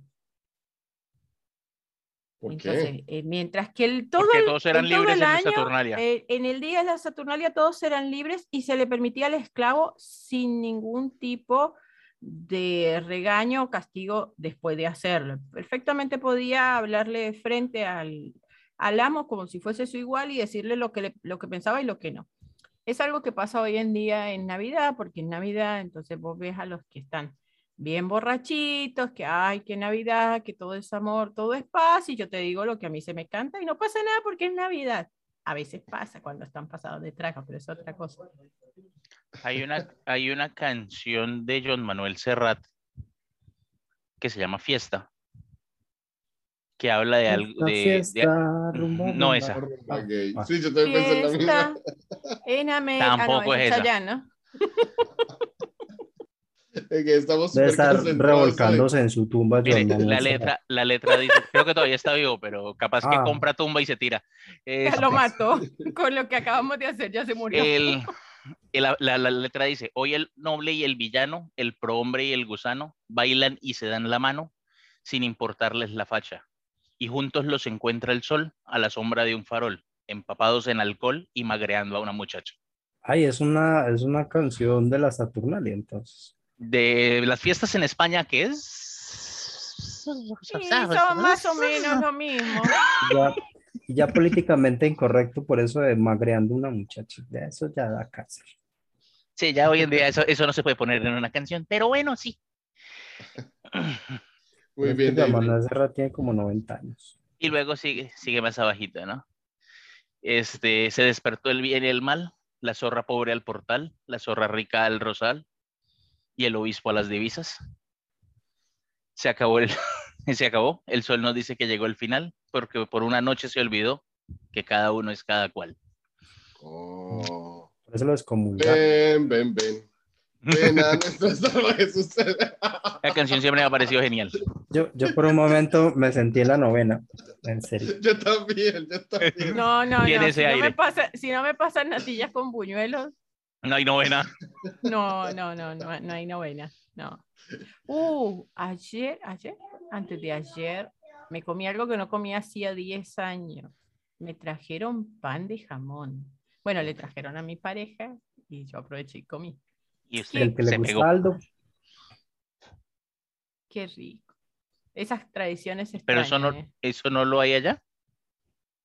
Entonces, eh, mientras que el, todo todos eran libres en la Saturnalia. Eh, en el día de la Saturnalia todos eran libres y se le permitía al esclavo sin ningún tipo de regaño o castigo después de hacerlo. Perfectamente podía hablarle frente al, al amo como si fuese su igual y decirle lo que, lo que pensaba y lo que no. Es algo que pasa hoy en día en Navidad, porque en Navidad entonces vos ves a los que están bien borrachitos, que ay, que Navidad, que todo es amor, todo es paz, y yo te digo lo que a mí se me canta y no pasa nada porque es Navidad. A veces pasa cuando están pasados de trago, pero es otra cosa. Hay una, hay una canción de John Manuel Serrat que se llama Fiesta, que habla de algo de, no esa. Sí, yo también pensé en la misma. En América, Tampoco es esa. ¿no? que estamos Debe estar revolcándose en su tumba. la, letra, la letra dice, creo que todavía está vivo, pero capaz que ah. compra tumba y se tira. ya lo mató, con lo que acabamos de hacer, ya se murió. El, la, la, letra dice, hoy el noble y el villano, el prohombre y el gusano, bailan y se dan la mano, sin importarles la facha. Y juntos los encuentra el sol a la sombra de un farol, empapados en alcohol y magreando a una muchacha. Ay, es una, es una canción de la Saturnalia, entonces de las fiestas en España, ¿qué es? Sí, son más o menos lo mismo. Ya, ya, políticamente incorrecto por eso de magreando una muchacha. Ya eso ya da cáncer. Sí, ya hoy en día eso, eso no se puede poner en una canción, pero bueno, sí. Muy bien. De tiene como 90 años. Y luego sigue, sigue más abajito, ¿no? Este, se despertó el bien y el mal, la zorra pobre al portal, la zorra rica al rosal, y el obispo a las divisas. Se acabó el, se acabó. El sol nos dice que llegó el final, porque por una noche se olvidó que cada uno es cada cual. Oh. Por eso lo Ven, ven, ven. Ven a. La canción siempre me ha parecido genial. Yo, yo por un momento me sentí en la novena, en serio. Yo también, yo también. No, no, no. Si, no me pasa, si no me pasan natillas con buñuelos, no hay novena. No, no, no, no, no hay novena. No. Uh, ayer, ayer, antes de ayer, me comí algo que no comía hacía 10 años. Me trajeron pan de jamón. Bueno, le trajeron a mi pareja y yo aproveché y comí. Y usted el que le gusta Qué rico. Esas tradiciones Pero eso no, ¿eh? eso no lo hay allá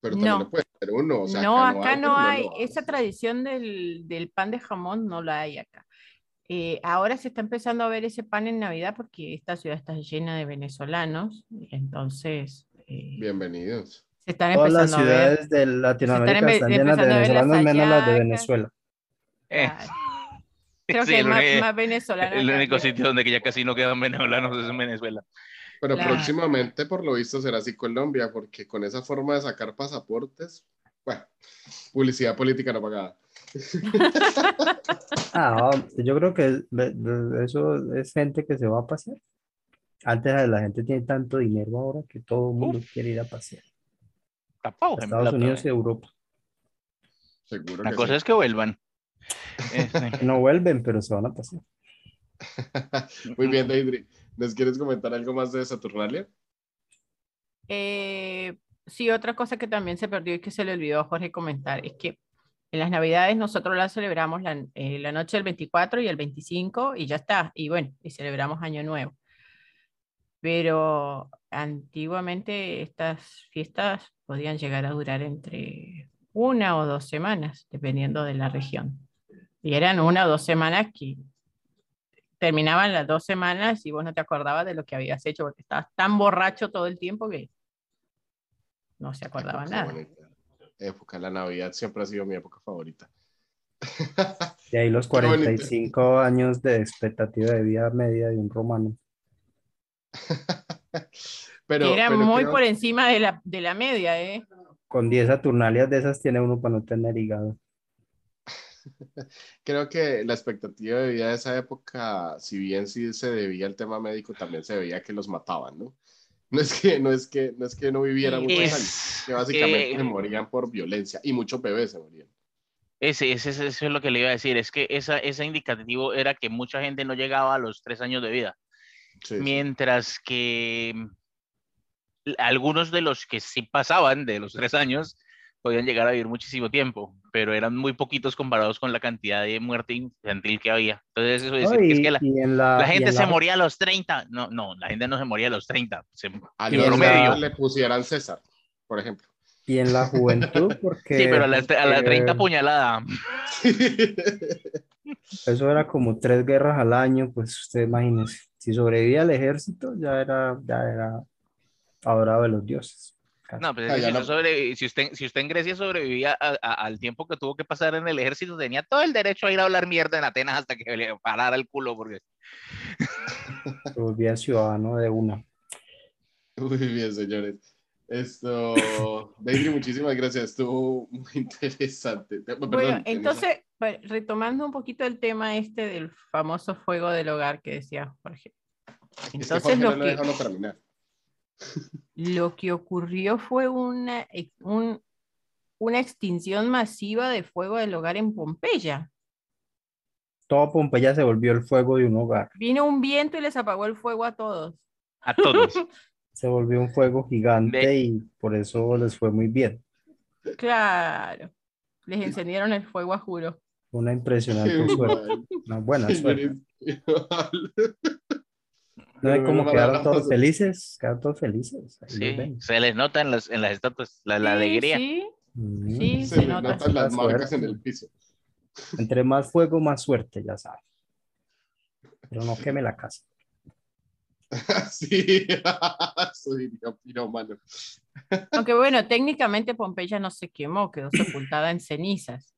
pero también no. puede ser uno. no, acá, no hay, esa tradición del, del, pan de jamón no la hay acá. Eh, ahora se está empezando a ver ese pan en Navidad porque esta ciudad está llena de venezolanos, entonces... Eh, Bienvenidos. Se están Todas las ciudades de Latinoamérica están, llenas de venezolanos, menos las de Venezuela. Eh. Creo que es más, venezolano. El único sitio donde ya casi no quedan venezolanos es en Venezuela. Pero próximamente, por lo visto, será así Colombia, porque con esa forma de sacar pasaportes, bueno, publicidad política no pagada. ah, yo creo que eso es gente que se va a pasear. Antes la gente tiene tanto dinero ahora que todo el mundo quiere ir a pasear. Estados Unidos y Europa. Seguro la cosa es que vuelvan. no vuelven, pero se van a pasear. Muy bien, David. ¿Les quieres comentar algo más de Saturnalia? Eh, sí, otra cosa que también se perdió y que se le olvidó a Jorge comentar es que en las Navidades nosotros la celebramos la, eh, la, noche del 24 y el 25 y ya está. Y bueno, y celebramos Año Nuevo. Pero antiguamente estas fiestas podían llegar a durar entre una o dos semanas, dependiendo de la región. Y eran una o dos semanas que terminaban las dos semanas y vos no te acordabas de lo que habías hecho porque estabas tan borracho todo el tiempo que no se acordaba nada. Época, la Navidad siempre ha sido mi época favorita. Y ahí los 45 años de expectativa de vida media de un romano. pero, Era muy por encima de la, de la media, ¿eh? Con 10 Saturnalias de esas tiene uno para no tener hígado. Creo que la expectativa de vida de esa época, si bien sí se debía al tema médico, también se veía que los mataban, ¿no? No es que no, es que, no, es que no vivieran muchos años, que básicamente se morían por violencia y muchos bebés se morían. Ese, ese, eso es lo que le iba a decir, es que esa, ese indicativo era que mucha gente no llegaba a los tres años de vida. mientras que algunos de los que sí pasaban de los tres años podían llegar a vivir muchísimo tiempo, pero eran muy poquitos comparados con la cantidad de muerte infantil que había. Entonces, eso es decir que, es que la, gente se moría a los 30. No, no, la gente no se moría a los 30. Se, Al promedio. le pusieran César, por ejemplo. Y en la juventud, porque... Sí, pero a la, a la 30 puñalada. Eso era como tres guerras al año, pues usted imagínese. Si sobrevivía al ejército, ya era, ya era adorado de los dioses. No, pues si, usted, si usted en Grecia sobrevivía al tiempo que tuvo que pasar en el ejército, tenía todo el derecho a ir a hablar mierda en Atenas hasta que le parara el culo. Porque... Se volvía ciudadano de una. Muy bien, señores. Esto, David, muchísimas gracias. Estuvo muy interesante. bueno, entonces, pues, retomando un poquito el tema este del famoso fuego del hogar que decía Jorge. Entonces, lo, que, lo que ocurrió fue una, una extinción masiva de fuego del hogar en Pompeya. Todo Pompeya se volvió el fuego de un hogar. Vino un viento y les apagó el fuego a todos. A todos. se volvió un fuego gigante y por eso les fue muy bien. Claro. Les encendieron el fuego a juro. Una impresionante suerte. Una buena suerte. ¿No ve cómo quedaron todos felices? Quedaron todos felices. Sí, se les nota en las, en las estatuas la, alegría. Sí, mm. sí se, nota. notan las marcas en el piso. Entre más fuego, más suerte, ya sabes. Pero no queme la casa. sí, soy piromano. Aunque bueno, técnicamente Pompeya no se quemó, quedó sepultada en cenizas.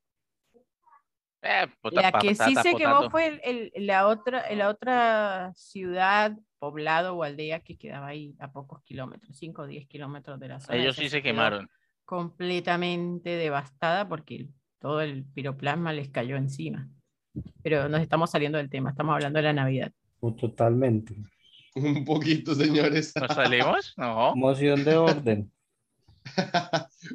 Eh, la que sí se quemó fue el, la, otra, la otra ciudad, poblado o aldea que quedaba ahí a pocos kilómetros, 5 o 10 kilómetros de la zona. Ellos sí se quemaron. Completamente devastada porque todo el piroplasma les cayó encima. Pero nos estamos saliendo del tema, estamos hablando de la Navidad. Oh, totalmente. Un poquito, señores. ¿Nos salimos? No. Moción de orden.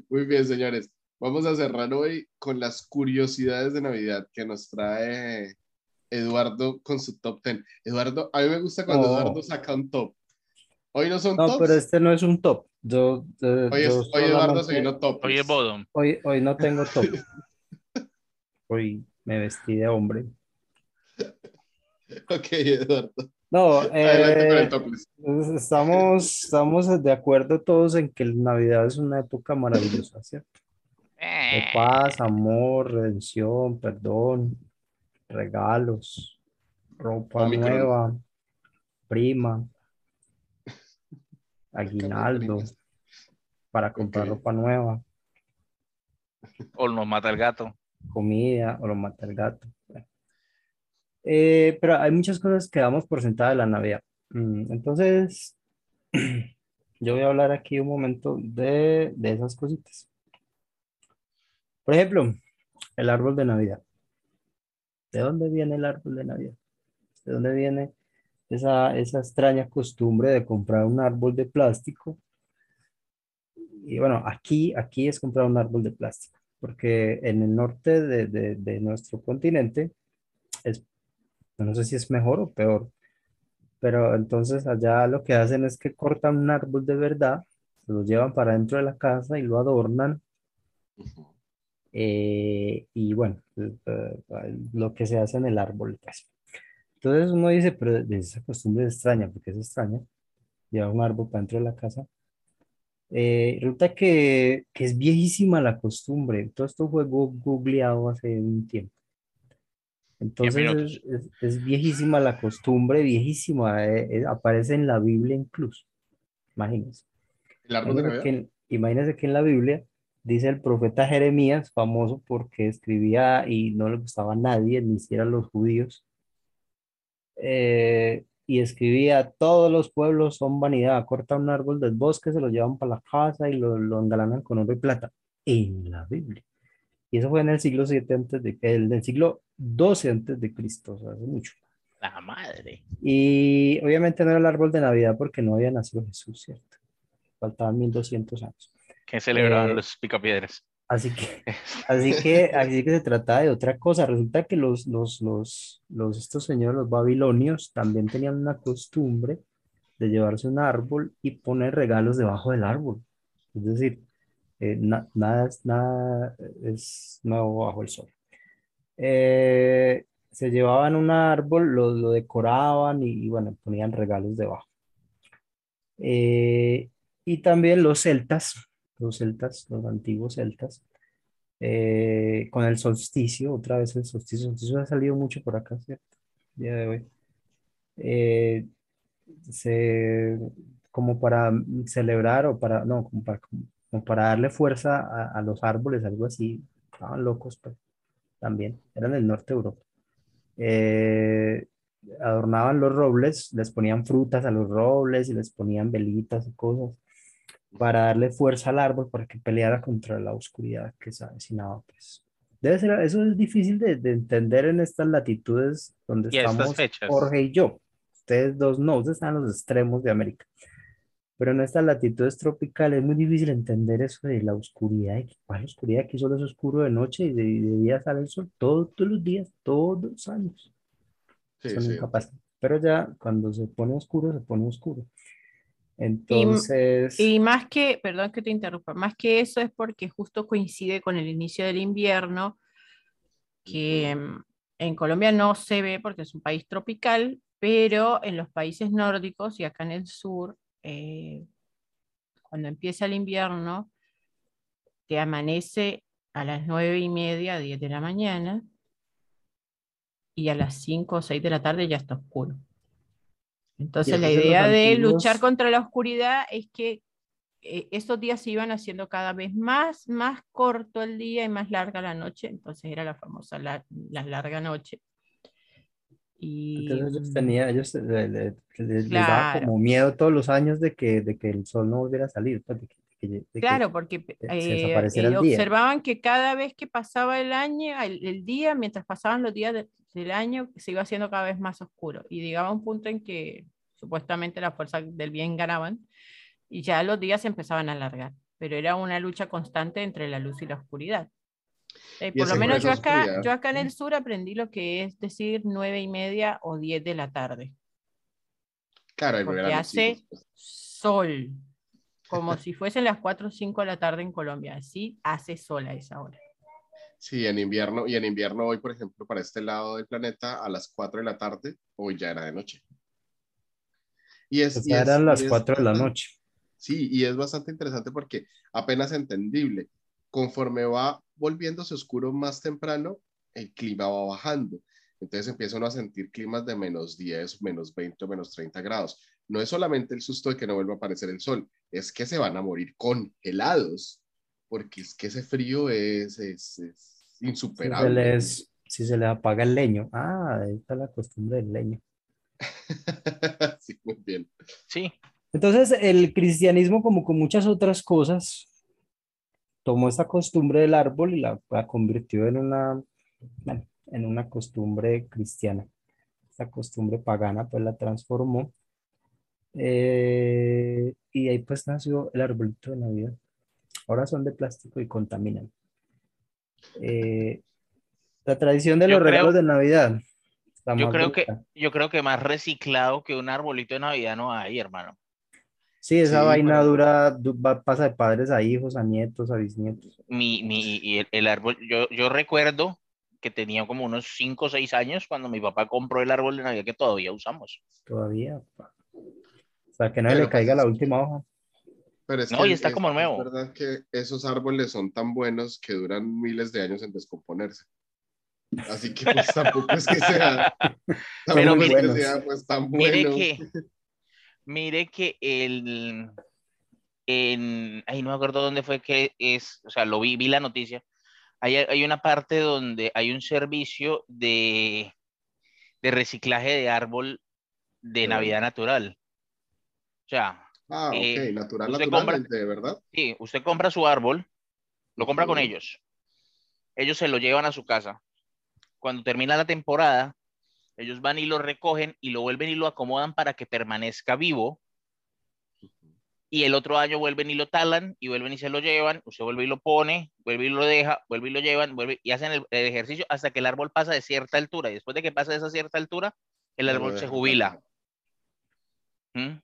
Muy bien, señores. Vamos a cerrar hoy con las curiosidades de Navidad que nos trae Eduardo con su top 10. Eduardo, a mí me gusta cuando Eduardo saca un top. Hoy no son No, pero este no es un top. Yo, hoy, Eduardo se vino top. Hoy es bottom. Hoy, hoy no tengo top. hoy me vestí de hombre. ok, Eduardo. No, eh, estamos, estamos de acuerdo todos en que Navidad es una época maravillosa, ¿cierto? De eh. paz, amor, redención, perdón, regalos, ropa nueva, prima, aguinaldo, para comprar ropa nueva. O nos mata el gato. Comida, o lo mata el gato. Eh, pero hay muchas cosas que damos por sentada de la Navidad. Mm, entonces, yo voy a hablar aquí un momento de, de esas cositas. Por ejemplo, el árbol de Navidad. ¿De dónde viene el árbol de Navidad? ¿De dónde viene esa, esa extraña costumbre de comprar un árbol de plástico? Y bueno, aquí, aquí es comprar un árbol de plástico, porque en el norte de, de, de nuestro continente, es, no sé si es mejor o peor, pero entonces allá lo que hacen es que cortan un árbol de verdad, lo llevan para dentro de la casa y lo adornan. Eh, y bueno, eh, eh, lo que se hace en el árbol. Pues. Entonces uno dice, pero esa costumbre es extraña, porque es extraña, llevar un árbol para dentro de la casa. Eh, resulta que, que, es viejísima la costumbre. Todo esto fue googleado hace un tiempo. Entonces es, es, viejísima la costumbre, viejísima. Eh, eh, aparece en la Biblia incluso. Imagínense. imagínense, que, imagínense que en la Biblia dice el profeta Jeremías, famoso porque escribía y no le gustaba a nadie, ni siquiera a los judíos. Eh, y escribía, todos los pueblos son vanidad, cortan un árbol del bosque, se lo llevan para la casa y lo, lo engalanan con oro y plata, en la Biblia. Y eso fue en el siglo 7 antes de el del siglo 12 antes de Cristo, o sea, hace mucho. La madre. Y obviamente no era el árbol de Navidad porque no había nacido Jesús, ¿cierto? Faltaban 1200 años. Que celebraban eh, los picapiedras. Así que, así que, así que se trata de otra cosa. Resulta que los, los, los, los, estos señores, los babilonios, también tenían una costumbre de llevarse un árbol y poner regalos debajo del árbol. Es decir, eh, nada, es, nada es nuevo bajo el sol. Eh, se llevaban un árbol, lo, lo decoraban y, bueno, ponían regalos debajo. Eh, y también los celtas, los celtas, los antiguos celtas, eh, con el solsticio, otra vez el solsticio, el solsticio ha salido mucho por acá, ¿cierto? día de hoy. Eh, como para celebrar o para, no, como para, como para darle fuerza a, a, los árboles, algo así, estaban locos, pues, también, eran del norte de Europa. Eh, adornaban los robles, les ponían frutas a los robles y les ponían velitas y cosas para darle fuerza al árbol para que peleara contra la oscuridad que se avecinaba. Pues. Debe ser, eso es difícil de, de entender en estas latitudes donde estamos Jorge y yo. Ustedes dos no, ustedes están en los extremos de América. Pero en estas latitudes tropicales es muy difícil entender eso de la oscuridad. ¿Cuál oscuridad? Aquí solo es oscuro de noche y de, día sale el sol todos, los días, todos los años. Sí, Son Pero ya cuando se pone oscuro, se pone oscuro. Entonces. Y, más que, perdón que te interrumpa, más que eso es porque justo coincide con el inicio del invierno, que en Colombia no se ve porque es un país tropical, pero en los países nórdicos y acá en el sur, eh, cuando empieza el invierno, te amanece a las nueve y media, diez de la mañana, y a las cinco o seis de la tarde ya está oscuro. Entonces la idea de luchar contra la oscuridad es que eh, estos días se iban haciendo cada vez más, más corto el día y más larga la noche, entonces era la famosa la, larga noche. Y, ellos mm, tenían, ellos les, daba como miedo todos los años de que, de que el sol no volviera a salir. Pues, claro, porque eh, eh, observaban que cada vez que pasaba el año, el, día, mientras pasaban los días del año, se iba haciendo cada vez más oscuro. Y llegaba un punto en que supuestamente las fuerzas del bien ganaban y ya los días se empezaban a alargar, pero era una lucha constante entre la luz y la oscuridad. Eh, por lo menos yo acá, yo acá en el sur aprendí lo que es decir nueve y media o diez de la tarde. Claro, porque hace sol, como si fuesen las cuatro o cinco de la tarde en Colombia. Así hace sol a esa hora. Sí, en invierno, y en invierno hoy, por ejemplo, para este lado del planeta, a las 4 de la tarde, hoy ya era de noche. Y es, eran las 4 de la noche. Sí, y es bastante interesante porque apenas entendible. Conforme va volviéndose oscuro más temprano, el clima va bajando. Entonces empieza uno a sentir climas de menos 10, menos 20, menos 30 grados. No es solamente el susto de que no vuelva a aparecer el sol, es que se van a morir congelados, porque es que ese frío es, es, insuperable. Si se, les, si se les apaga el leño. Ah, ahí está la costumbre del leño. sí, muy bien. Sí. Entonces, el cristianismo, como con muchas otras cosas, tomó esta costumbre del árbol y la, convirtió en una, en una costumbre cristiana. Esta costumbre pagana, pues la transformó. Eh, y ahí pues nació el arbolito de Navidad. Ahora son de plástico y contaminan. Eh, la tradición de los regalos de Navidad yo creo, que, yo creo que más reciclado que un arbolito de Navidad no hay, hermano. Sí, esa vaina dura, pasa de padres a hijos, a nietos, a bisnietos. Mi, mi, y el, árbol, yo, yo recuerdo que tenía como unos 5 o 6 años cuando mi papá compró el árbol de Navidad que todavía usamos. Todavía. O sea, que no le caiga la última hoja. Pero es no, y está como nuevo. Es verdad que esos árboles son tan buenos que duran miles de años en descomponerse. Así que pues tampoco es que sea, Pero mire, sea pues, tan bueno. Mire que, mire que el, en, ay, no me acuerdo dónde fue que es, o sea, lo vi, vi la noticia. Hay, hay una parte donde hay un servicio de, de reciclaje de árbol de Navidad natural. O sea, ah, ok, eh, natural, naturalmente, ¿verdad? Sí, usted compra su árbol, lo compra con ellos. Ellos se lo llevan a su casa. Cuando termina la temporada, ellos van y lo recogen y lo vuelven y lo acomodan para que permanezca vivo y el otro año vuelven y lo talan y vuelven y se lo llevan, usted vuelve y lo pone, vuelve y lo deja, vuelve y lo llevan, vuelve y hacen el, ejercicio hasta que el árbol pasa de cierta altura y después de que pasa de esa cierta altura, el árbol se jubila. ¿Mm?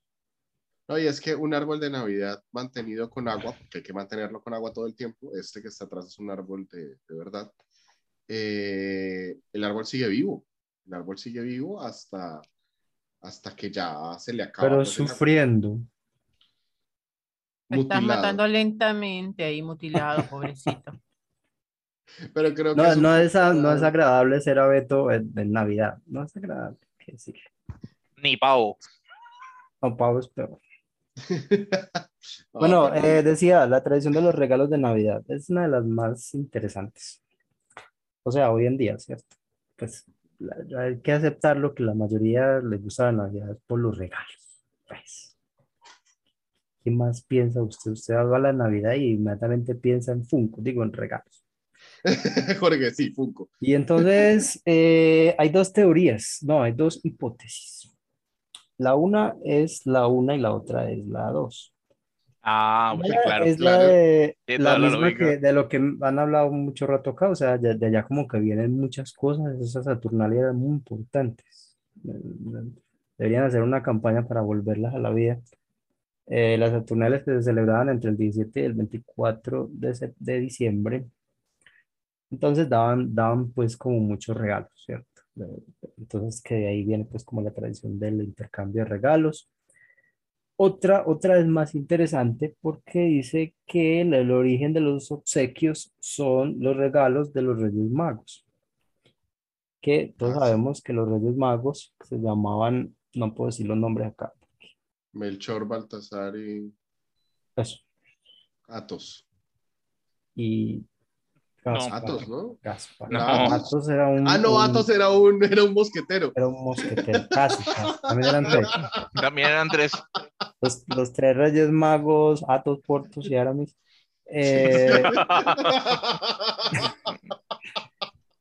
No, y es que un árbol de Navidad mantenido con agua, porque hay que mantenerlo con agua todo el tiempo, este que está atrás es un árbol de, de verdad, eh, el árbol sigue vivo, el árbol sigue vivo hasta, hasta que ya se le acaba. Pero sufriendo. Me estás matando lentamente ahí, mutilado, pobrecito. Pero creo que. No, no, es, no es agradable ser abeto en, Navidad. No es agradable. decir. Ni pavo. No, pavo es peor. bueno, eh, decía, la tradición de los regalos de Navidad es una de las más interesantes. O sea, hoy en día, ¿cierto? Pues hay que aceptar lo que la mayoría le gusta la Navidad por los regalos. Pues más piensa usted? Usted va a la Navidad y inmediatamente piensa en Funko, digo, en regalos. Jorge, sí, Funko. Y entonces eh, hay dos teorías, no, hay dos hipótesis. La una es la una y la otra es la dos. Ah, claro. Es la, de, la misma que de lo que han hablado mucho rato acá, o sea, de, allá como que vienen muchas cosas, esas Saturnalias eran muy importantes. Deberían hacer una campaña para volverlas a la vida. Eh, las Saturnales que se celebraban entre el 17 y el 24 de, de diciembre. Entonces daban, daban pues como muchos regalos, ¿cierto? Entonces que de ahí viene pues como la tradición del intercambio de regalos. Otra, otra es más interesante porque dice que el, el, origen de los obsequios son los regalos de los Reyes Magos. Que todos ah, sabemos que los Reyes Magos se llamaban, no puedo decir los nombres acá, Melchor, Baltasar y. Eso. Atos. Y. Atos, ¿no? Gaspar. No. Atos era un. Ah, no, Atos era un, era un mosquetero. Era un mosquetero, casi. También eran tres. También eran tres. Los, los tres reyes magos, Atos, Portos y Aramis. Eh,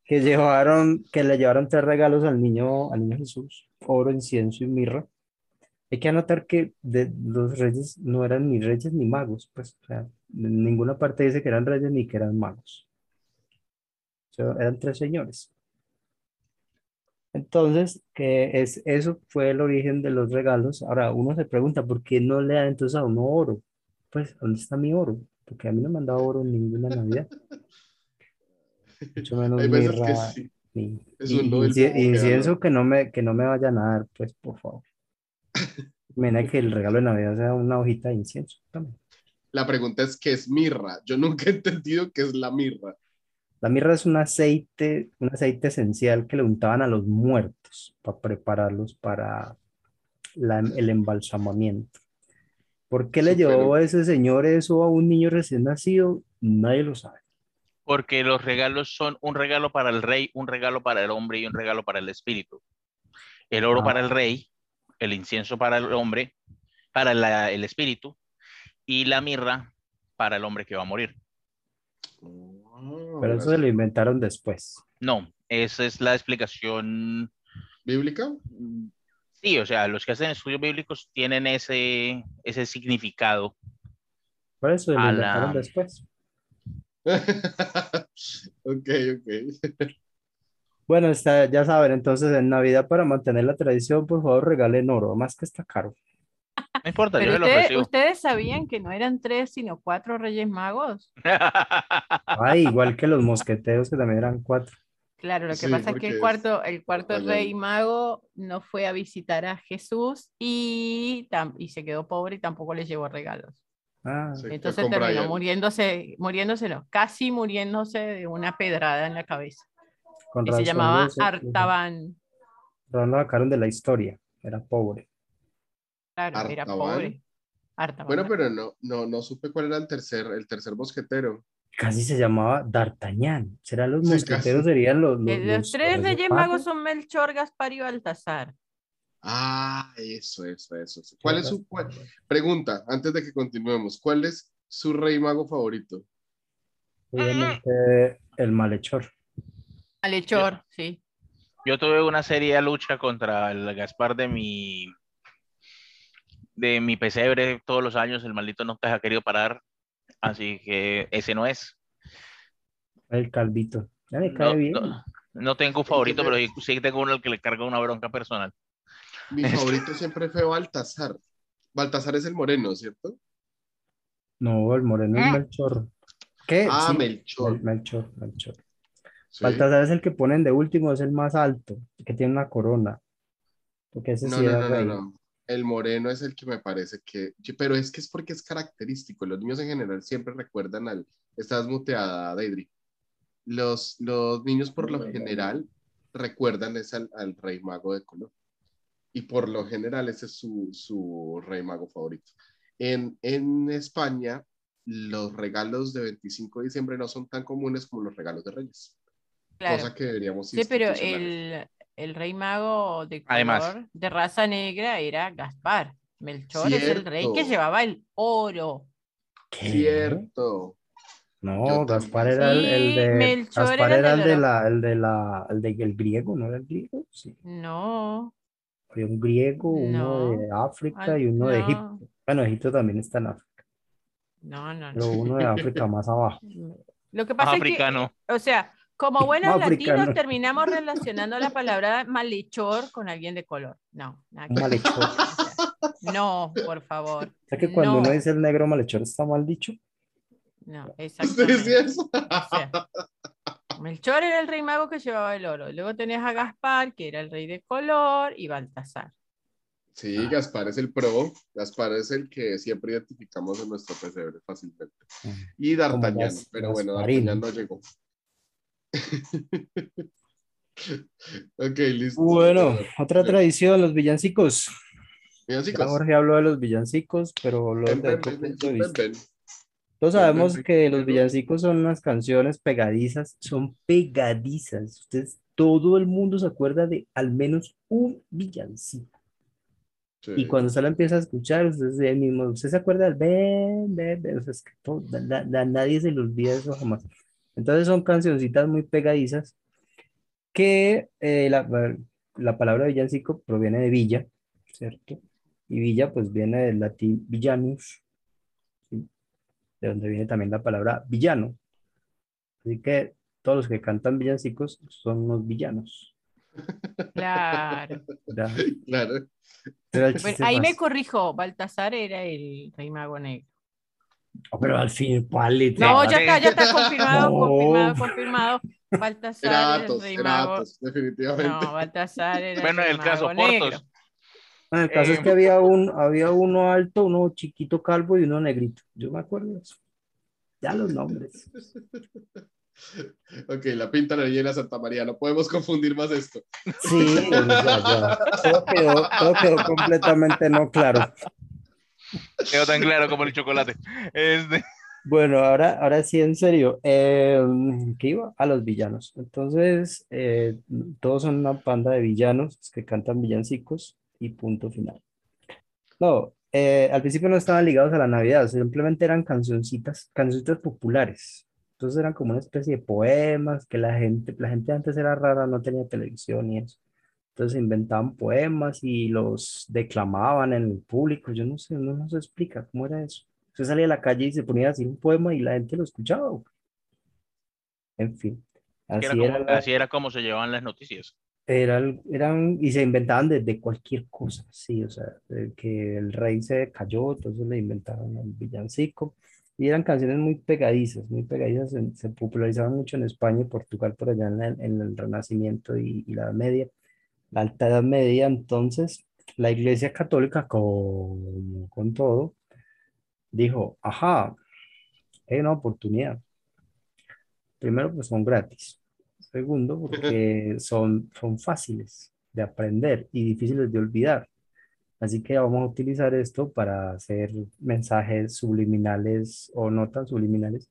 que llevaron, que le llevaron tres regalos al niño, al niño Jesús, oro, incienso y mirra. Hay que anotar que de, los reyes no eran ni reyes ni magos, pues, o sea, en ninguna parte dice que eran reyes ni que eran magos. Eran tres señores. Entonces, que es, eso fue el origen de los regalos. Ahora, uno se pregunta, ¿por qué no le dan entonces a uno oro? Pues, ¿dónde está mi oro? Porque a mí no me han dado oro en ninguna Navidad. Mucho menos mirra, sí. ni, incienso que no, me, que no me vayan a dar, pues, por favor. Mira que el regalo de Navidad sea una hojita de incienso también. La pregunta es, ¿qué es mirra? Yo nunca he entendido qué es la mirra. La mirra es un aceite, un aceite esencial que le untaban a los muertos para prepararlos para el embalsamamiento. ¿Por qué le llevó a ese señor eso a un niño recién nacido? Nadie lo sabe. Porque los regalos son un regalo para el rey, un regalo para el hombre y un regalo para el espíritu. El oro para el rey, el incienso para el hombre, para el espíritu, y la mirra para el hombre que va a morir. Oh, Pero eso se lo inventaron después. No, esa es la explicación bíblica. Sí, o sea, los que hacen estudios bíblicos tienen ese, ese significado. Por eso lo inventaron después. ok, ok. Bueno, está, ya saben, entonces en Navidad para mantener la tradición, por favor regalen oro, más que está caro. No importa, yo lo ¿Ustedes sabían que no eran tres, sino cuatro reyes magos? Ay, igual que los mosqueteros, que también eran cuatro. Claro, lo que pasa es que el cuarto, el cuarto rey mago no fue a visitar a Jesús y, y se quedó pobre y tampoco le llevó regalos. Ah. Entonces terminó muriéndose, muriéndose no, casi muriéndose de una pedrada en la cabeza. y se llamaba Artaban. Pero no sacaron de la historia, era pobre. Claro, era pobre. Bueno, pero no, no, no supe cuál era el tercer, el tercer mosquetero. Casi se llamaba D'Artagnan. ¿Serán los mosqueteros? Serían los. Los, los, tres reyes magos son Melchor, Gaspar y Baltasar. Ah, eso, eso, eso. ¿Cuál es su pregunta antes de que continuemos? ¿Cuál es su rey mago favorito? Obviamente el malhechor. Malhechor, sí. Yo tuve una seria lucha contra el Gaspar de mi de mi pesebre todos los años, el maldito no te ha querido parar, así que ese no es. El calvito. Ya me cae bien. No, tengo un favorito, pero sí tengo uno al que le carga una bronca personal. Mi favorito siempre fue Baltasar. Baltasar es el moreno, ¿cierto? No, el moreno es ah. Melchor. ¿Qué? Ah, Melchor. Melchor, Melchor. Baltasar es el que ponen de último, es el más alto, que tiene una corona. Porque ese sí no, no, no, El moreno es el que me parece que. Pero es que es porque es característico. Los niños en general siempre recuerdan al. Estás muteada, Deidre. Los, los niños, por lo general, recuerdan es al, al, rey mago de color. Y por lo general, ese es su, su rey mago favorito. En, en España, los regalos de 25 de diciembre no son tan comunes como los regalos de Reyes. Cosa que deberíamos Sí, pero el, el, rey mago de color, de raza negra era Gaspar. Melchor es el rey que llevaba el oro. Cierto. No, Gaspar era el, de Gaspar era el, de la el de la el de el griego, ¿no era el griego? Sí. No. Había un griego, uno de África y uno de Egipto. Bueno, Egipto también está en África. No, no, no. Pero uno de África más abajo. Lo que pasa es que, o sea, como buenos latinos terminamos relacionando la palabra malhechor con alguien de color. No, malhechor. No, por favor. O sea que cuando uno dice el negro malhechor está mal dicho. No, exactamente. Melchor era el rey mago que llevaba el oro. Luego tenías a Gaspar, que era el rey de color, y Baltasar. Sí, Gaspar es el pro. Gaspar es el que siempre identificamos en nuestro pesebre fácilmente. Y D'Artagnan, pero bueno, D'Artagnan no llegó. ok, listo. Bueno, otra tradición, los villancicos. Villancicos. Jorge habló de los villancicos, pero lo de Todos sabemos que los villancicos son unas canciones pegadizas, son pegadizas. Ustedes, todo el mundo se acuerda de al menos un villancico. Y cuando usted lo empieza a escuchar, usted, mismo, usted se acuerda del ven, ven, ven, o sea, es que nadie se le olvida eso jamás. Entonces son cancioncitas muy pegadizas que eh, la, la, palabra villancico proviene de villa, ¿cierto? Y villa pues viene del latín villanus, de donde viene también la palabra villano. Así que todos los que cantan villancicos son unos villanos. Claro. claro. ahí me corrijo, Baltasar era el rey mago negro. Oh, pero al fin, ¿cuál No, ya está, ya está confirmado, confirmado, confirmado. Baltasar era el rey mago. definitivamente. No, Baltasar era bueno, el, caso Portos. Bueno, el caso es que eh, había, un, había uno alto, uno chiquito calvo y uno negrito. Yo me acuerdo de eso. Ya los nombres. Ok, la pinta la llena Santa María, no podemos confundir más esto. Sí, ya, ya. Todo, quedó, todo quedó completamente no claro. Quedó tan claro como el chocolate. Este... Bueno, ahora, ahora sí, en serio. Eh, ¿Qué iba? A los villanos. Entonces, eh, todos son una panda de villanos que cantan villancicos y punto final. No, eh, al principio no estaban ligados a la Navidad, simplemente eran cancioncitas, cancioncitas populares. Entonces eran como una especie de poemas que la gente, la gente antes era rara, no tenía televisión y eso. Entonces inventaban poemas y los declamaban en el público. Yo no sé, no nos explica cómo era eso. Usted salía a la calle y se ponía a decir un poema y la gente lo escuchaba. En fin. Así era, como, así era como se llevaban las noticias. Eran, eran, y se inventaban desde cualquier cosa, sí, o sea, que el rey se cayó, entonces le inventaron el villancico, y eran canciones muy pegadizas, muy pegadizas, se, popularizaban mucho en España y Portugal por allá en, el Renacimiento y, y la Media la Alta Edad Media, entonces la Iglesia Católica, con, con todo, dijo, ajá, hay una oportunidad. Primero, pues son gratis. Segundo, porque son, son fáciles de aprender y difíciles de olvidar. Así que vamos a utilizar esto para hacer mensajes subliminales o notas subliminales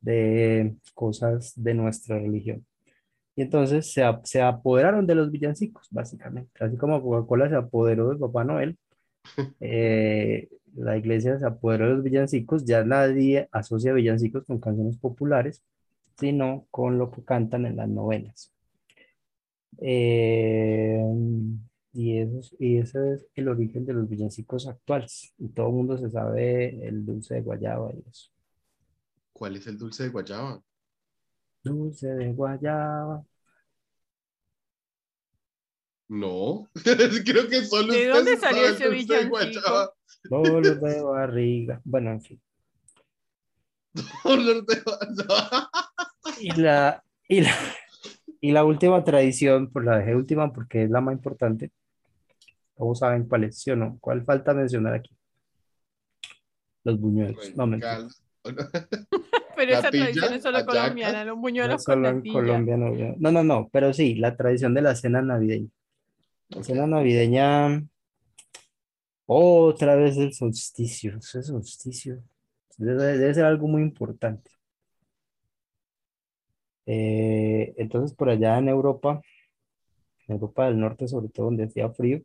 de cosas de nuestra religión. Y entonces se, se apoderaron de los villancicos, básicamente. Así como Coca-Cola se apoderó de Papá Noel, eh, la iglesia se apoderó de los villancicos, ya nadie asocia villancicos con canciones populares, sino con lo que cantan en las novenas. Eh, y, eso, y ese es el origen de los villancicos actuales. Y todo el mundo se sabe el dulce de guayaba y eso. ¿Cuál es el dulce de guayaba? Dulce de guayaba. No, creo que solo. ¿De dónde salió ese villancico? Dolor de barriga. Bueno, en fin. Dolor de barriga. Y la, y la, y la última tradición, pues la dejé última porque es la más importante. Todos saben cuál es, ¿sí o no? ¿Cuál falta mencionar aquí? Los buñuelos. No, pero esa tradición es solo colombiana, los buñuelos solo en Colombia no, no, no, no, pero sí, la tradición de la cena navideña. La cena navideña, otra vez el solsticio, ese solsticio, debe, ser algo muy importante. Eh, entonces, por allá en Europa, en Europa del Norte, sobre todo donde hacía frío,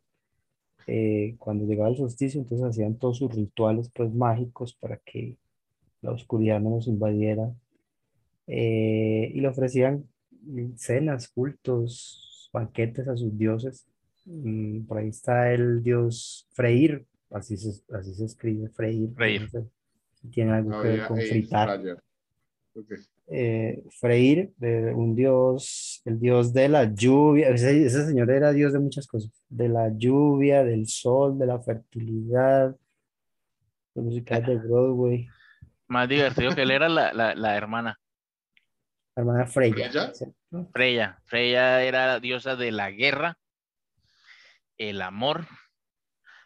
eh, cuando llegaba el solsticio, entonces hacían todos sus rituales pues mágicos para que la oscuridad no nos invadiera eh, y le ofrecían cenas, cultos, banquetes a sus dioses Mm, por ahí está el dios Freyr, así se, así se escribe Freyr. Freyr. tiene algo que ver con fritar. Eh, Freyr, un dios, el dios de la lluvia, ese, señor era dios de muchas cosas, de la lluvia, del sol, de la fertilidad, de música de Broadway. Más divertido que él era la, la, la hermana. La hermana Freya. Freya. Freya era diosa de la guerra el amor,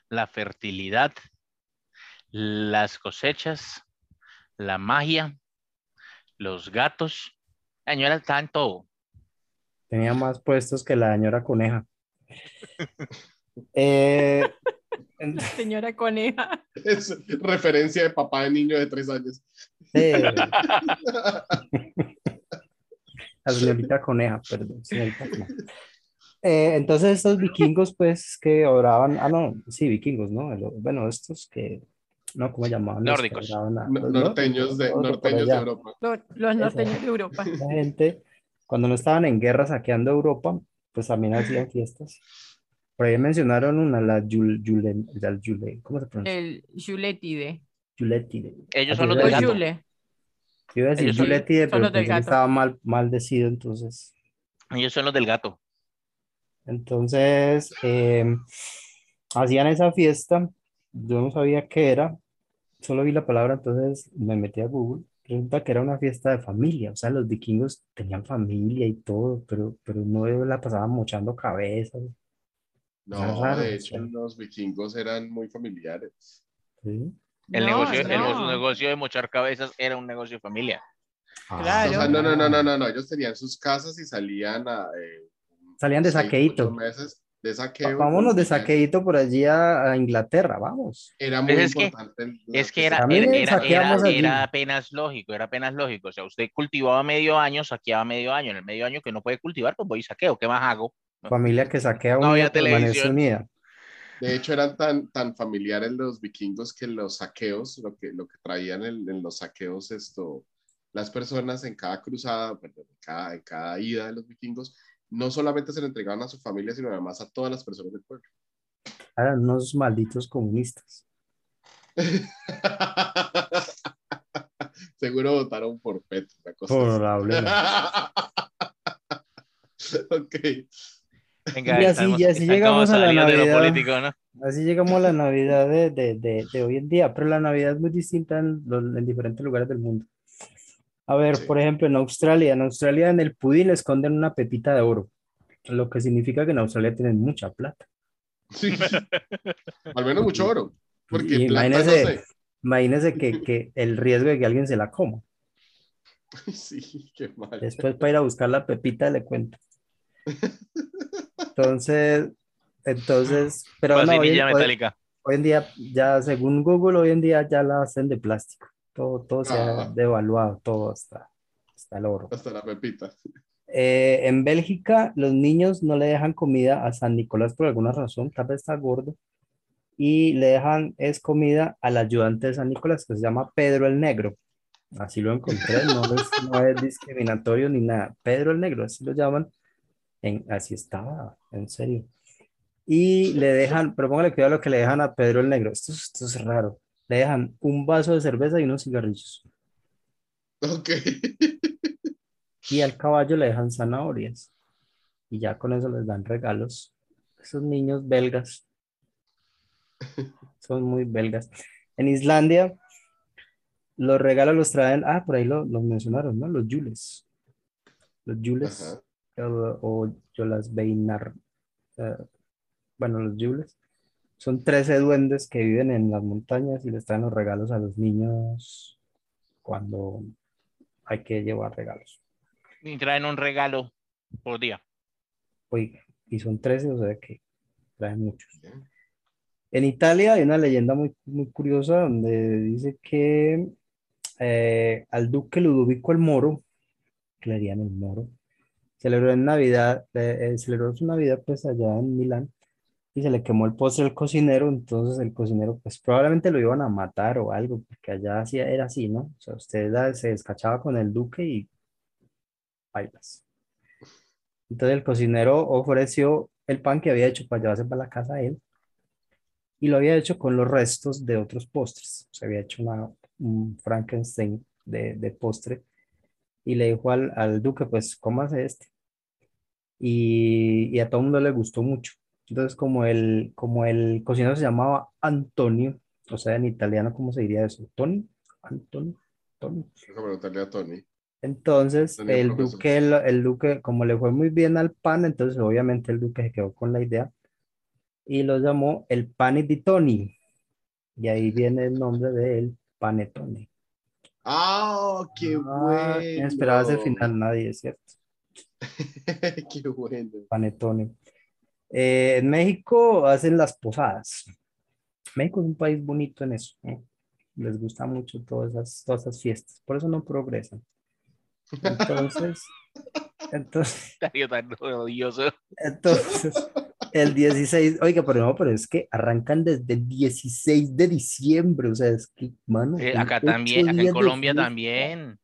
la fertilidad, las cosechas, la magia, los gatos. La señora está en todo. Tenía más puestos que la señora coneja. eh, señora coneja. Es referencia de papá de niño de tres años. La señorita coneja, perdón. Señorita coneja. Eh, entonces estos vikingos, pues, que oraban, ah, no, sí, vikingos, ¿no? Bueno, estos que, no, ¿cómo llamaban? Nórdicos. norteños, de, norteños de Europa. Los, norteños de Europa. La gente, cuando no estaban en guerra saqueando Europa, pues también hacían fiestas. Por ahí mencionaron una, la Yule, Yule, ¿cómo se pronuncia? El Yuletide. Yuletide. Ellos son los del gato. Yo iba a decir Yuletide, pero estaba mal, mal decidido, entonces. Ellos son los del gato. Entonces, em, hacían esa fiesta, yo no sabía qué era, solo vi la palabra, entonces me metí a Google. Resulta que era una fiesta de familia, o sea, los vikingos tenían familia y todo, pero, pero no la pasaban mochando cabezas. No, de hecho, los vikingos eran muy familiares. ¿Sí? El, negocio, el negocio de mochar cabezas era un negocio de familia. Ah. Claro. no, no, no, no, no, no, ellos tenían sus casas y salían a, eh, Salían de saqueíto. meses de saqueo. Vámonos de saqueíto por allí a, Inglaterra, vamos. Era muy es importante. Que, es que era, era, apenas lógico, era apenas lógico. O sea, usted cultivaba medio año, saqueaba medio año. En el medio año que no puede cultivar, pues voy y saqueo. ¿Qué más hago? Familia que saquea una no televisión. unida. De hecho, eran tan, tan familiares los vikingos que los saqueos, lo que, lo que traían en, en los saqueos, esto, las personas en cada cruzada, perdón, en cada, en cada ida de los vikingos, no solamente se lo entregaban a su familia, sino además a todas las personas del pueblo. Eran unos malditos comunistas. Seguro votaron por Petro. Probablemente. ok. Y así, así llegamos a la Navidad. Así llegamos a la Navidad de, de, de, hoy en día, pero la Navidad es muy distinta en, en diferentes lugares del mundo. A ver, por ejemplo, en Australia, en Australia en el pudín le esconden una pepita de oro, lo que significa que en Australia tienen mucha plata. Sí, al menos mucho oro. Porque imagínese, Imagínese que, que el riesgo de que alguien se la coma. Sí, qué mal. Después para ir a buscar la pepita le cuento. Entonces, entonces, pero no, hoy, metálica. Hoy, en día, ya según Google, hoy en día ya la hacen de plástico. Todo, todo se ha ah. devaluado, todo hasta, hasta el oro. Hasta la pepita. Eh, en Bélgica, los niños no le dejan comida a San Nicolás por alguna razón, tal vez está gordo, y le dejan es comida al ayudante de San Nicolás, que se llama Pedro el Negro. Así lo encontré, no es, discriminatorio ni nada. Pedro el Negro, así lo llaman. En, así estaba, en serio. Y le dejan, pero póngale cuidado lo que le dejan a Pedro el Negro. Esto, esto es raro. Le dejan un vaso de cerveza y unos cigarrillos. Ok. Y al caballo le dejan zanahorias. Y ya con eso les dan regalos. Esos niños belgas son muy belgas. En Islandia, los regalos los traen, ah, por ahí lo, mencionaron, ¿no? Los Jules. Los Jules o, yo las Beinar. Eh, bueno, los Jules. Son 13 duendes que viven en las montañas y les traen los regalos a los niños cuando hay que llevar regalos. Y traen un regalo por día. Oiga, y son 13, o sea que traen muchos. En Italia hay una leyenda muy, muy curiosa donde dice que eh, al duque Ludovico el Moro, que le harían el Moro, celebró en Navidad, eh, celebró su Navidad pues allá en Milán y se le quemó el postre al cocinero, entonces el cocinero pues probablemente lo iban a matar o algo, porque allá hacía, era así, ¿no? O sea, usted se descachaba con el duque y bailas. Entonces el cocinero ofreció el pan que había hecho para llevarse para la casa a él y lo había hecho con los restos de otros postres. Se había hecho una, un Frankenstein de, de, postre y le dijo al, al duque, pues, cómase este. Y, y, a todo el mundo le gustó mucho. Entonces, como el, como el cocinero se llamaba Antonio, o sea, en italiano, ¿cómo se diría eso? ¿Tony? ¿Antonio? ¿Tony? Tony. Entonces, el duque, el, el, duque, como le fue muy bien al pan, entonces obviamente el duque se quedó con la idea y lo llamó el pane di Tony. Y ahí viene el nombre de él, Panetone. ¡Ah, qué ah, bueno! esperaba ese final nadie, cierto. qué bueno. Panetone. Eh, en México hacen las posadas. México es un país bonito en eso. Les gusta mucho todas esas, todas esas fiestas. Por eso no progresan. Entonces, entonces. tan odioso. Entonces, el 16, oiga, pero no, pero es que arrancan desde el 16 de diciembre, o sea, es que, mano. Eh, acá también, acá en Colombia también.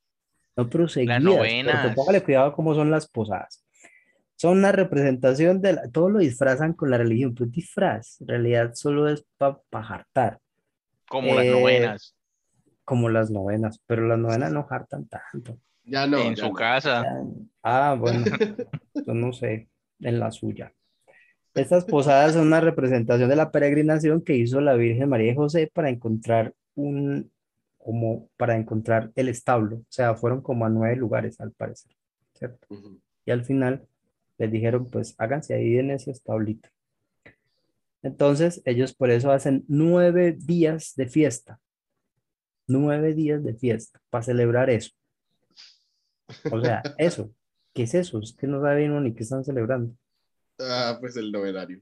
No, pero seguidas, Las póngale cuidado cómo son las posadas. Son una representación de, la, todo lo disfrazan con la religión, pero disfraz, en realidad solo es para pa jartar. Como las eh, novenas. Como las novenas, pero las novenas no hartan tanto. Ya no. En su casa. Ah, bueno, yo no sé, en la suya. Estas posadas son una representación de la peregrinación que hizo la Virgen María y José para encontrar un, como para encontrar el establo. O sea, fueron como a nueve lugares al parecer, ¿cierto? Y al final les dijeron, pues háganse ahí en ese establito. Entonces, ellos por eso hacen nueve días de fiesta. Nueve días de fiesta para celebrar eso. O sea, eso. ¿Qué es eso? Es que no saben ni qué están celebrando. Ah, pues el novenario.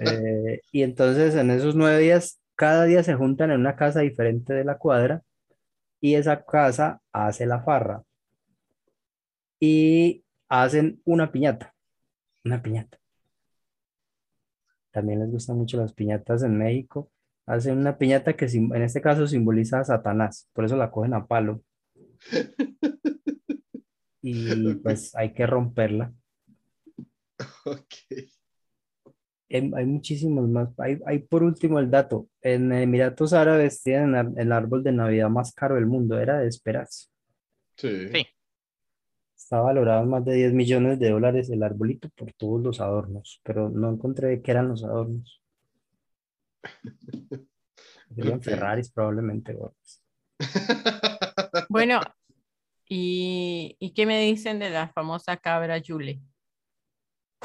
Eh, y entonces en esos nueve días, cada día se juntan en una casa diferente de la cuadra y esa casa hace la farra. Y hacen una piñata. Una piñata. También les gustan mucho las piñatas en México. Hacen una piñata que en este caso simboliza a Satanás, por eso la cogen a palo. Y pues hay que romperla. Ok. Hay, muchísimos más. Hay, por último el dato. En Emiratos Árabes tienen el árbol de Navidad más caro del mundo. Era de esperarse. Sí. sí. Está valorado en más de 10 millones de dólares el arbolito por todos los adornos, pero no encontré qué eran los adornos. Serían Ferraris probablemente. Bueno, ¿y, ¿y qué me dicen de la famosa cabra Yule?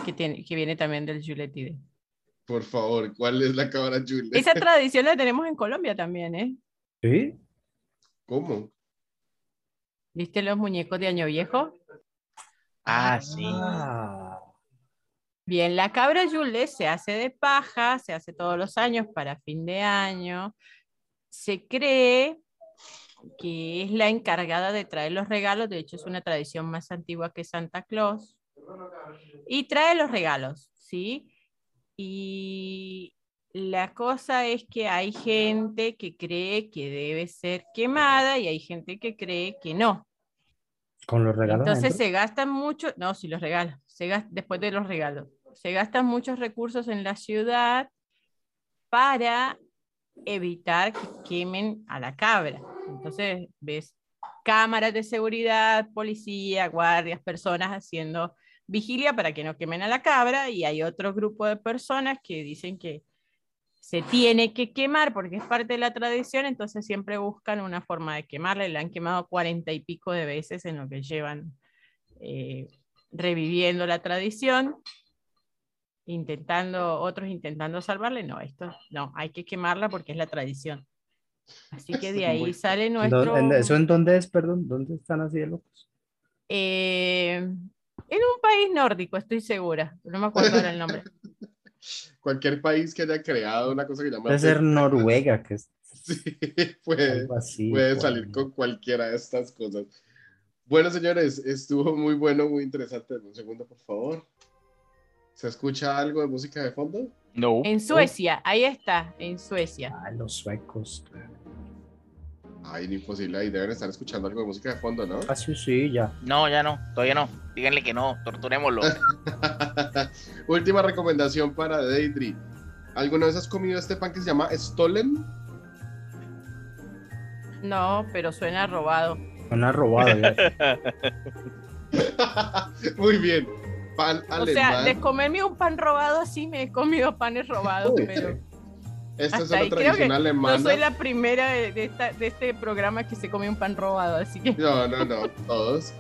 que, tiene, que viene también del Yuletide. Por favor, ¿cuál es la cabra Yule? Esa tradición la tenemos en Colombia también, ¿eh? ¿Sí? ¿Cómo? ¿Viste los muñecos de Año Viejo? Ah, sí. Ah, Bien, la cabra Yule se hace de paja, se hace todos los años para fin de año. Se cree que es la encargada de traer los regalos, de hecho es una tradición más antigua que Santa Claus. Y trae los regalos, ¿sí? Y la cosa es que hay gente que cree que debe ser quemada y hay gente que cree que no. Con los regalos. Entonces se gastan mucho, no, si los regalos, se gas- después de los regalos, se gastan muchos recursos en la ciudad para evitar que quemen a la cabra. Entonces ves cámaras de seguridad, policía, guardias, personas haciendo vigilia para que no quemen a la cabra y hay otro grupo de personas que dicen que se tiene que quemar porque es parte de la tradición, entonces siempre buscan una forma de quemarla y la han quemado cuarenta y pico de veces en lo que llevan eh, reviviendo la tradición, intentando, otros intentando salvarle, no, esto no, hay que quemarla porque es la tradición. Así que de ahí sale ¿Dó- nuestro... ¿Eso en dónde es, perdón? ¿Dónde están así de locos? eh, en un país nórdico, estoy segura, no me acuerdo ahora el nombre. Cualquier país que haya creado una cosa que llama... Puede ser Noruega, que es Sí, puede, así. salir con cualquiera de estas cosas. Bueno, señores, estuvo muy bueno, muy interesante. Un segundo, por favor. ¿Se escucha algo de música de fondo? No. En Suecia, ahí está, en Suecia. Ah, los suecos. Ay, ni imposible. Ahí deben estar escuchando algo de música de fondo, ¿no? Ah, sí, sí, ya. No, ya no, todavía no. Díganle que no, torturémoslo. Última recomendación para Deidre. ¿Alguna vez has comido este pan que se llama Stollen? No, pero suena robado. Una robada. ya. Muy bien. Pan O alemán. sea, de comerme un pan robado así me he comido panes robados, pero Esta es hasta ahí. Creo tradición alemana. no soy la primera de, de esta- de este programa que se come un pan robado, así que No, no, no, todos.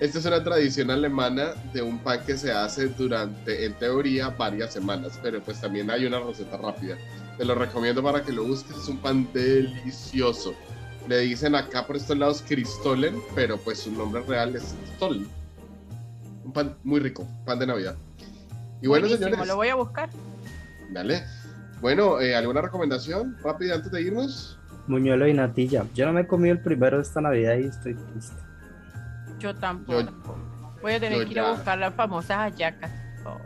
Esta es una tradición alemana de un pan que se hace durante, en teoría, varias semanas, pero pues también hay una receta rápida. Te lo recomiendo para que lo busques, es un pan delicioso. Le dicen acá por estos lados Cristolen, pero pues su nombre real es Stollen. Un pan muy rico, pan de Navidad. Y bueno, buenísimo, señores, lo voy a buscar. dale. Bueno, eh, ¿alguna recomendación rápida antes de irnos? Muñuelo y natilla. Yo no me he comido el primero de esta Navidad y estoy triste. Yo tampoco. Voy a tener que ir a buscar las famosas hayacas. Oh.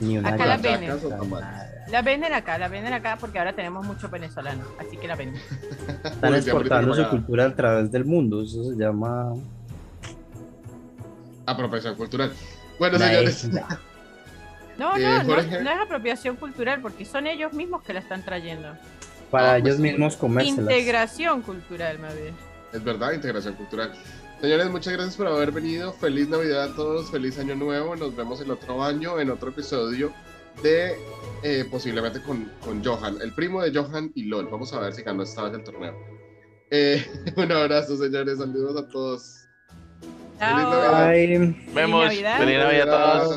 Ni una Acá las venden. Hallacas. Las venden acá, las venden acá porque ahora tenemos muchos venezolanos, así que las venden. Están Uy, exportando su cultura a través del mundo. Eso se llama. Apropiación cultural. Bueno, la señores, isla. No, Eh, no, no, Jorge. no es apropiación cultural porque son ellos mismos que la están trayendo. Para Ah, pues, ellos mismos comérselas. Integración cultural, más bien. Es verdad, integración cultural. Señores, muchas gracias por haber venido. Feliz Navidad a todos, feliz Año Nuevo. Nos vemos el otro año en otro episodio de eh, posiblemente con, con Johan, el primo de Johan y LOL. Vamos a ver si ganó esta vez el torneo. Eh, un abrazo, señores. Saludos a todos. Chao. Navidad. Ay. Vemos. Navidad. Feliz Navidad a todos.